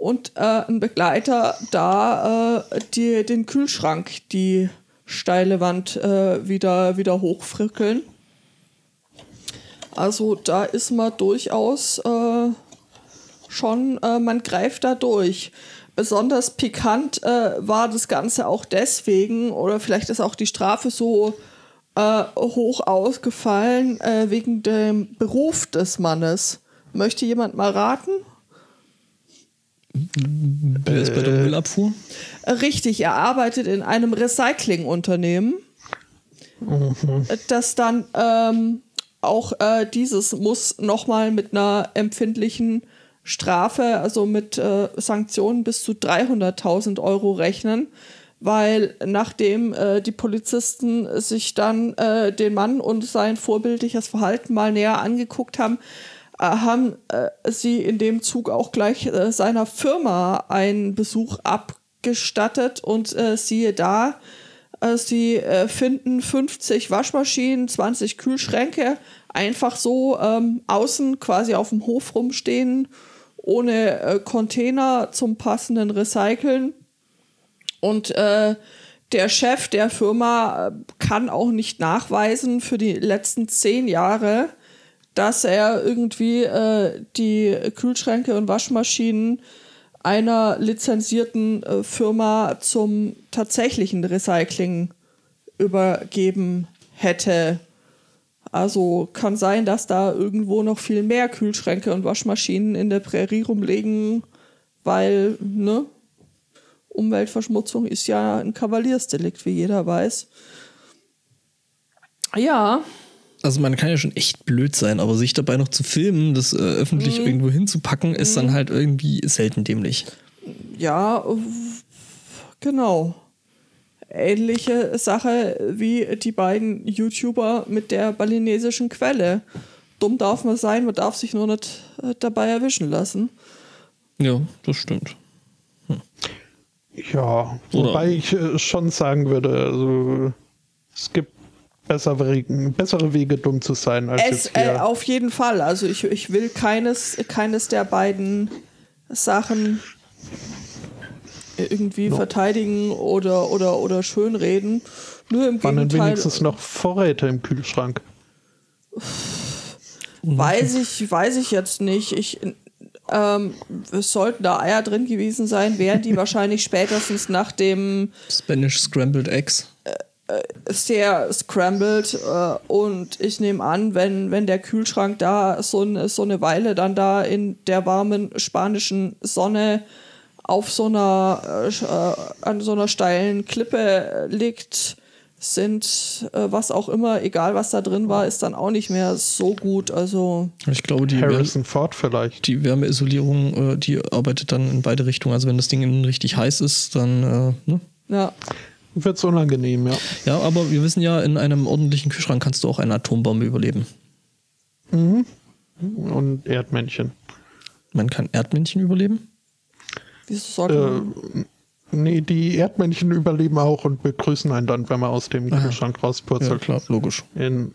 und äh, ein Begleiter da äh, die, den Kühlschrank, die steile Wand äh, wieder, wieder hochfrickeln. Also da ist man durchaus äh, schon, äh, man greift da durch. Besonders pikant äh, war das Ganze auch deswegen, oder vielleicht ist auch die Strafe so hoch ausgefallen, wegen dem Beruf des Mannes. Möchte jemand mal raten? Er ist bei der Müllabfuhr. Richtig, er arbeitet in einem Recyclingunternehmen, das dann ähm, auch äh, dieses muss nochmal mit einer empfindlichen Strafe, also mit äh, Sanktionen bis zu 300.000 Euro rechnen, weil nachdem äh, die Polizisten sich dann äh, den Mann und sein vorbildliches Verhalten mal näher angeguckt haben, äh, haben äh, sie in dem Zug auch gleich äh, seiner Firma einen Besuch abgestattet und äh, siehe da, äh, sie äh, finden 50 Waschmaschinen, 20 Kühlschränke einfach so ähm, außen quasi auf dem Hof rumstehen, ohne äh, Container zum passenden Recyceln. Und der Chef der Firma kann auch nicht nachweisen für die letzten zehn Jahre, dass er irgendwie äh, die Kühlschränke und Waschmaschinen einer lizenzierten äh, Firma zum tatsächlichen Recycling übergeben hätte. Also kann sein, dass da irgendwo noch viel mehr Kühlschränke und Waschmaschinen in der Prärie rumliegen, weil, ne? Umweltverschmutzung ist ja ein Kavaliersdelikt, wie jeder weiß. Ja, Also man kann ja schon echt blöd sein, aber sich dabei noch zu filmen, das äh, öffentlich irgendwo hinzupacken, ist dann halt irgendwie selten dämlich. ja, genau. Ähnliche Sache wie die beiden YouTuber mit der balinesischen Quelle. Dumm darf man sein, man darf sich nur nicht äh, dabei erwischen lassen. Ja, das stimmt. ja. Oder- Wobei ich äh, schon sagen würde, also, es gibt bessere Wege, bessere Wege, dumm zu sein, als Es, jetzt äh, auf jeden Fall. Also ich, ich will keines, keines der beiden Sachen irgendwie verteidigen oder, oder, oder schönreden. Nur im waren Gegenteil. wenigstens noch Vorräte im Kühlschrank. Weiß ich, weiß ich jetzt nicht. Ich, ähm, es sollten da Eier drin gewesen sein, wären die [laughs] wahrscheinlich spätestens nach dem Spanish Scrambled Eggs. Sehr scrambled äh, und ich nehme an, wenn, wenn der Kühlschrank da so, ein, so eine Weile dann da in der warmen spanischen Sonne auf so einer, äh, äh, an so einer steilen Klippe liegt, sind, äh, was auch immer, egal was da drin war, ist dann auch nicht mehr so gut. Also, Ich glaube, die, Harrison Ford vielleicht. die Wärmeisolierung, äh, die arbeitet dann in beide Richtungen. Also wenn das Ding innen richtig heiß ist, dann, äh, ne? ja. Wird's unangenehm, ja. Ja, aber wir wissen ja, in einem ordentlichen Kühlschrank kannst du auch eine Atombombe überleben. Und Erdmännchen. Man kann Erdmännchen überleben. Wieso sollte Äh, man. nee, die Erdmännchen überleben auch und begrüßen einen dann, wenn man aus dem Kühlschrank Ja, rauspurzelt. klar, logisch. In,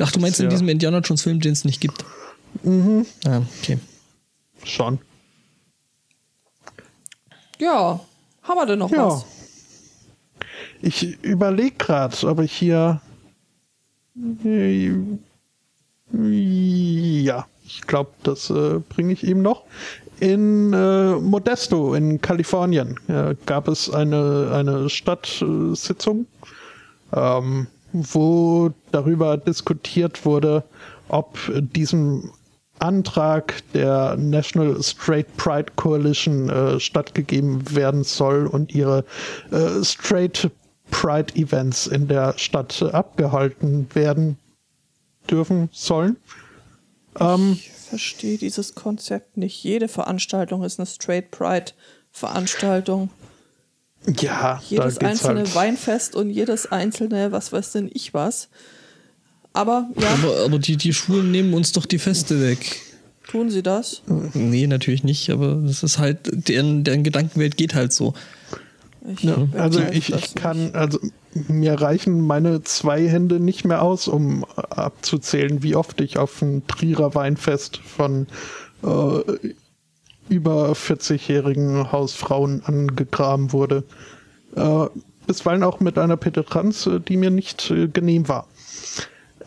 Ach, du meinst in Ja. diesem Indiana Jones Film, den es nicht gibt? Mhm. Ja, okay. schon. Ja, haben wir denn noch Ja. was? Ich überlege gerade, ob ich hier. Ja, ich glaube, das äh, bringe ich ihm noch. In äh, Modesto in Kalifornien äh, gab es eine, eine Stadtsitzung, ähm, wo darüber diskutiert wurde, ob diesem Antrag der National Straight Pride Coalition äh, stattgegeben werden soll und ihre äh, Straight Pride Events in der Stadt abgehalten werden dürfen sollen. Ähm, Ich verstehe dieses Konzept nicht. Jede Veranstaltung ist eine Straight Pride Veranstaltung. ja, Jedes einzelne halt. Weinfest und jedes einzelne, was weiß denn ich was. Aber ja, Aber, aber die, die Schulen nehmen uns doch die Feste weg. tun sie das? Nee, natürlich nicht, aber das ist halt, deren, deren Gedankenwelt geht halt so. Ich Ja, also ich, ich nicht. kann, also mir reichen meine zwei Hände nicht mehr aus, um abzuzählen, wie oft ich auf ein Trierer Weinfest von äh, über 40-jährigen Hausfrauen angegraben wurde. Äh, bisweilen auch mit einer Penetranz, äh, die mir nicht äh, genehm war.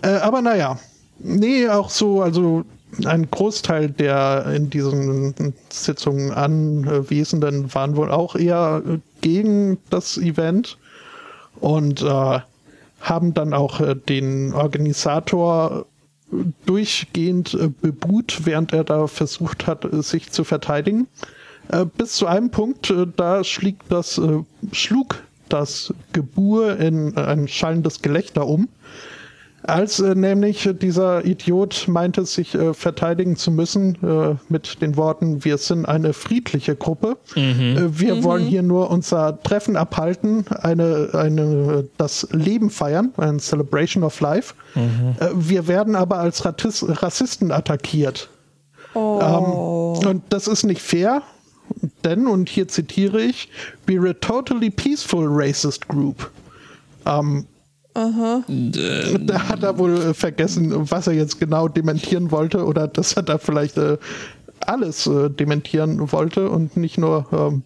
Äh, aber naja, nee, auch so, also ein Großteil der in diesen Sitzungen Anwesenden waren wohl auch eher äh, gegen das Event und äh, haben dann auch äh, den Organisator durchgehend äh, bebuht, während er da versucht hat, äh, sich zu verteidigen. Äh, bis zu einem Punkt, äh, da schlägt das, schlug das Gebur in ein schallendes Gelächter um. Als äh, nämlich dieser Idiot meinte, sich äh, verteidigen zu müssen äh, mit den Worten, wir sind eine friedliche Gruppe, äh, wir wollen hier nur unser Treffen abhalten, eine, eine, das Leben feiern, ein Celebration of Life. Äh, wir werden aber als Ratis Rassisten attackiert. Oh. Ähm, und das ist nicht fair, denn, und hier zitiere ich, we're a totally peaceful racist group. Ähm, da hat er wohl äh, vergessen, was er jetzt genau dementieren wollte oder dass er da vielleicht äh, alles äh, dementieren wollte und nicht nur. Ähm,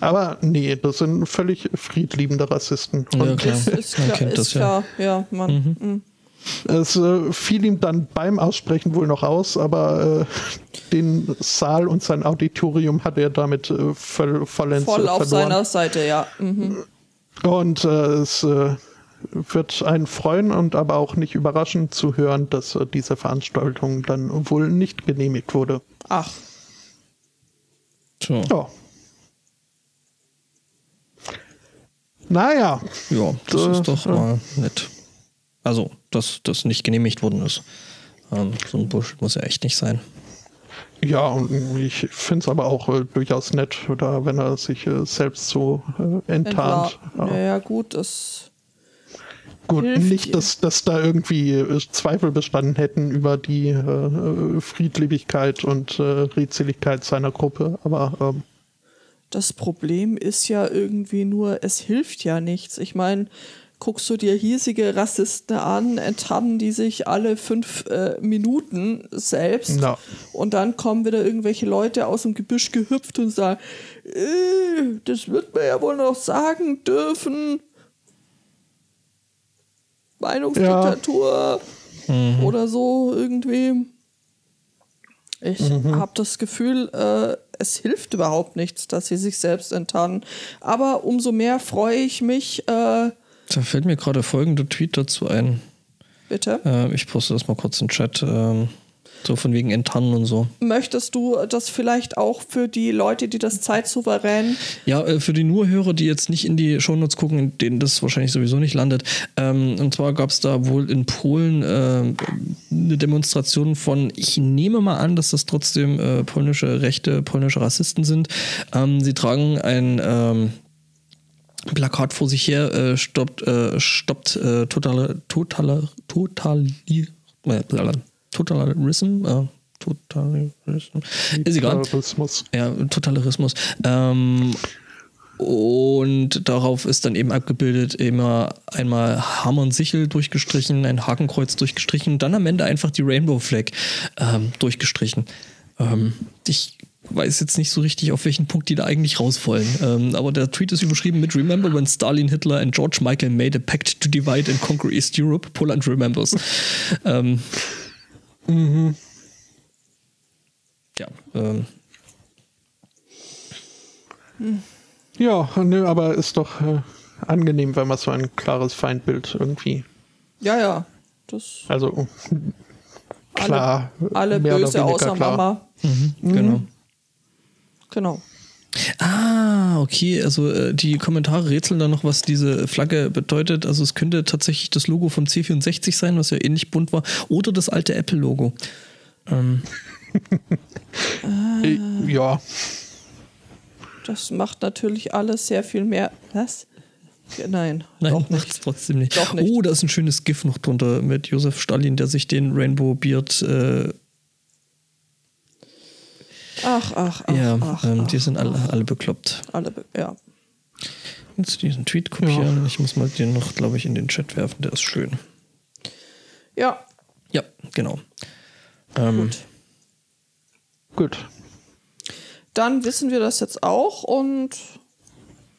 aber nee, das sind völlig friedliebende Rassisten. Ja, Und klar. ist Man klar, kennt ist das ja. klar. ja. man. mm. es äh, fiel ihm dann beim Aussprechen wohl noch aus, aber äh, den Saal und sein Auditorium hat er damit äh, voll, vollends Voll auf verloren. seiner Seite, ja. Mhm. Und äh, es äh, wird einen freuen und aber auch nicht überraschen zu hören, dass äh, diese Veranstaltung dann wohl nicht genehmigt wurde. Ach, So. Ja. Naja, Ja, das Äh, ist doch ja. mal nett. Also, dass das nicht genehmigt worden ist. Ähm, so ein Bullshit muss ja echt nicht sein. Ja, und ich finde es aber auch äh, durchaus nett, oder wenn er sich äh, selbst so äh, enttarnt. entwar- naja, gut, das. Gut, hilft nicht, dass, dass da irgendwie äh, Zweifel bestanden hätten über die äh, äh, Friedliebigkeit und Redseligkeit seiner Gruppe, aber ähm, Das Problem ist ja irgendwie nur, es hilft ja nichts. Ich meine, guckst du dir hiesige Rassisten an, enttarnen die sich alle fünf äh, Minuten selbst Ja. und dann kommen wieder irgendwelche Leute aus dem Gebüsch gehüpft und sagen, äh, das wird man ja wohl noch sagen dürfen. Meinungsdiktatur oder so irgendwie. Ich habe das Gefühl, äh, es hilft überhaupt nichts, dass sie sich selbst enttarnen. Aber umso mehr freue ich mich, äh, Da fällt mir gerade folgender Tweet dazu ein. bitte. Äh, ich poste das mal kurz in den Chat. Ähm, So von wegen Enttarnen und so. Möchtest du das vielleicht auch für die Leute, die das zeitsouverän Ja, äh, für die Nurhörer, die jetzt nicht in die Shownotes gucken, in denen das wahrscheinlich sowieso nicht landet. Ähm, und zwar gab es da wohl in Polen äh, eine Demonstration von, ich nehme mal an, dass das trotzdem äh, polnische Rechte, polnische Rassisten sind. Ähm, sie tragen ein ähm, Plakat vor sich her, äh, stoppt, äh, stoppt äh, totale, totale, totali, äh, Totalarism, äh, Totalarism, ist egal. Terrorismus. Ja, Totalitarismus. Ähm, und darauf ist dann eben abgebildet immer einmal Hammer und Sichel durchgestrichen, ein Hakenkreuz durchgestrichen dann am Ende einfach die Rainbow Flag ähm, durchgestrichen. Ähm, ich weiß jetzt nicht so richtig, auf welchen Punkt die da eigentlich raus wollen. Ähm, aber der Tweet ist überschrieben mit Remember when Stalin, Hitler and George Michael made a pact to divide and conquer East Europe? Poland remembers. [laughs] ähm, ja, ähm, Ja, nö, aber ist doch äh, angenehm, wenn man so ein klares Feindbild irgendwie. Ja, ja. Das Also klar. alle mehr oder böse außer klar. Mama. genau. Genau. Ah, okay. Also äh, die Kommentare rätseln da noch, was diese Flagge bedeutet. Also es könnte tatsächlich das Logo vom C64 sein, was ja ähnlich bunt war, oder das alte Apple-Logo. Ähm, [laughs] Äh, Ja, Das macht natürlich alles sehr viel mehr. Was? Ja, Nein, nein, doch macht's nicht. trotzdem nicht. Doch nicht. Oh, da ist ein schönes GIF noch drunter mit Josef Stalin, der sich den Rainbow Beard. Äh, Ach, ach, ach. ja, ach, ähm, ach, die sind alle, alle bekloppt. alle, be- ja. Jetzt diesen Tweet kopieren. Ich muss mal den noch, glaube ich, in den Chat werfen. Der ist schön. Ja, Ja, genau. Ähm, gut. gut. Dann wissen wir das jetzt auch und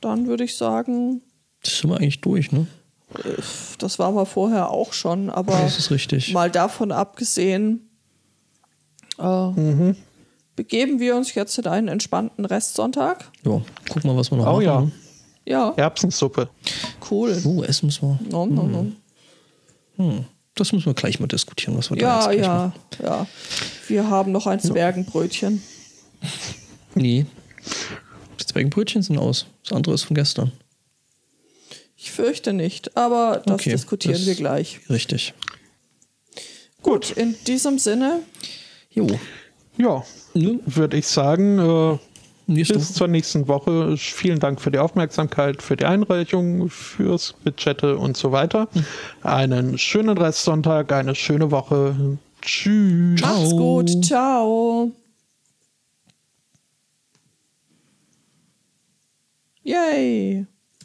dann würde ich sagen, Das sind wir eigentlich durch, ne? das war wir vorher auch schon, aber Das ist richtig. mal davon abgesehen, äh, begeben wir uns jetzt in einen entspannten Restsonntag. Ja, guck mal, was wir noch Oh machen. ja. ne? Ja, Erbsensuppe. cool. Oh, essen müssen wir. No, no, no. Hm. Das müssen wir gleich mal diskutieren, was wir da Ja, jetzt gleich ja, machen. ja. Wir haben noch ein Zwergenbrötchen. Nee. Die Zwergenbrötchen sind aus. Das andere ist von gestern. Ich fürchte nicht, aber das Okay, diskutieren das- wir gleich. Richtig. Gut, in diesem Sinne, Jo. Ja, Nun, würde ich sagen, äh, nächste bis zur nächsten Woche. Vielen Dank für die Aufmerksamkeit, für die Einreichung, fürs Budgette und so weiter. Einen schönen Restsonntag, eine schöne Woche. Tschüss. macht's gut. Ciao. Yay.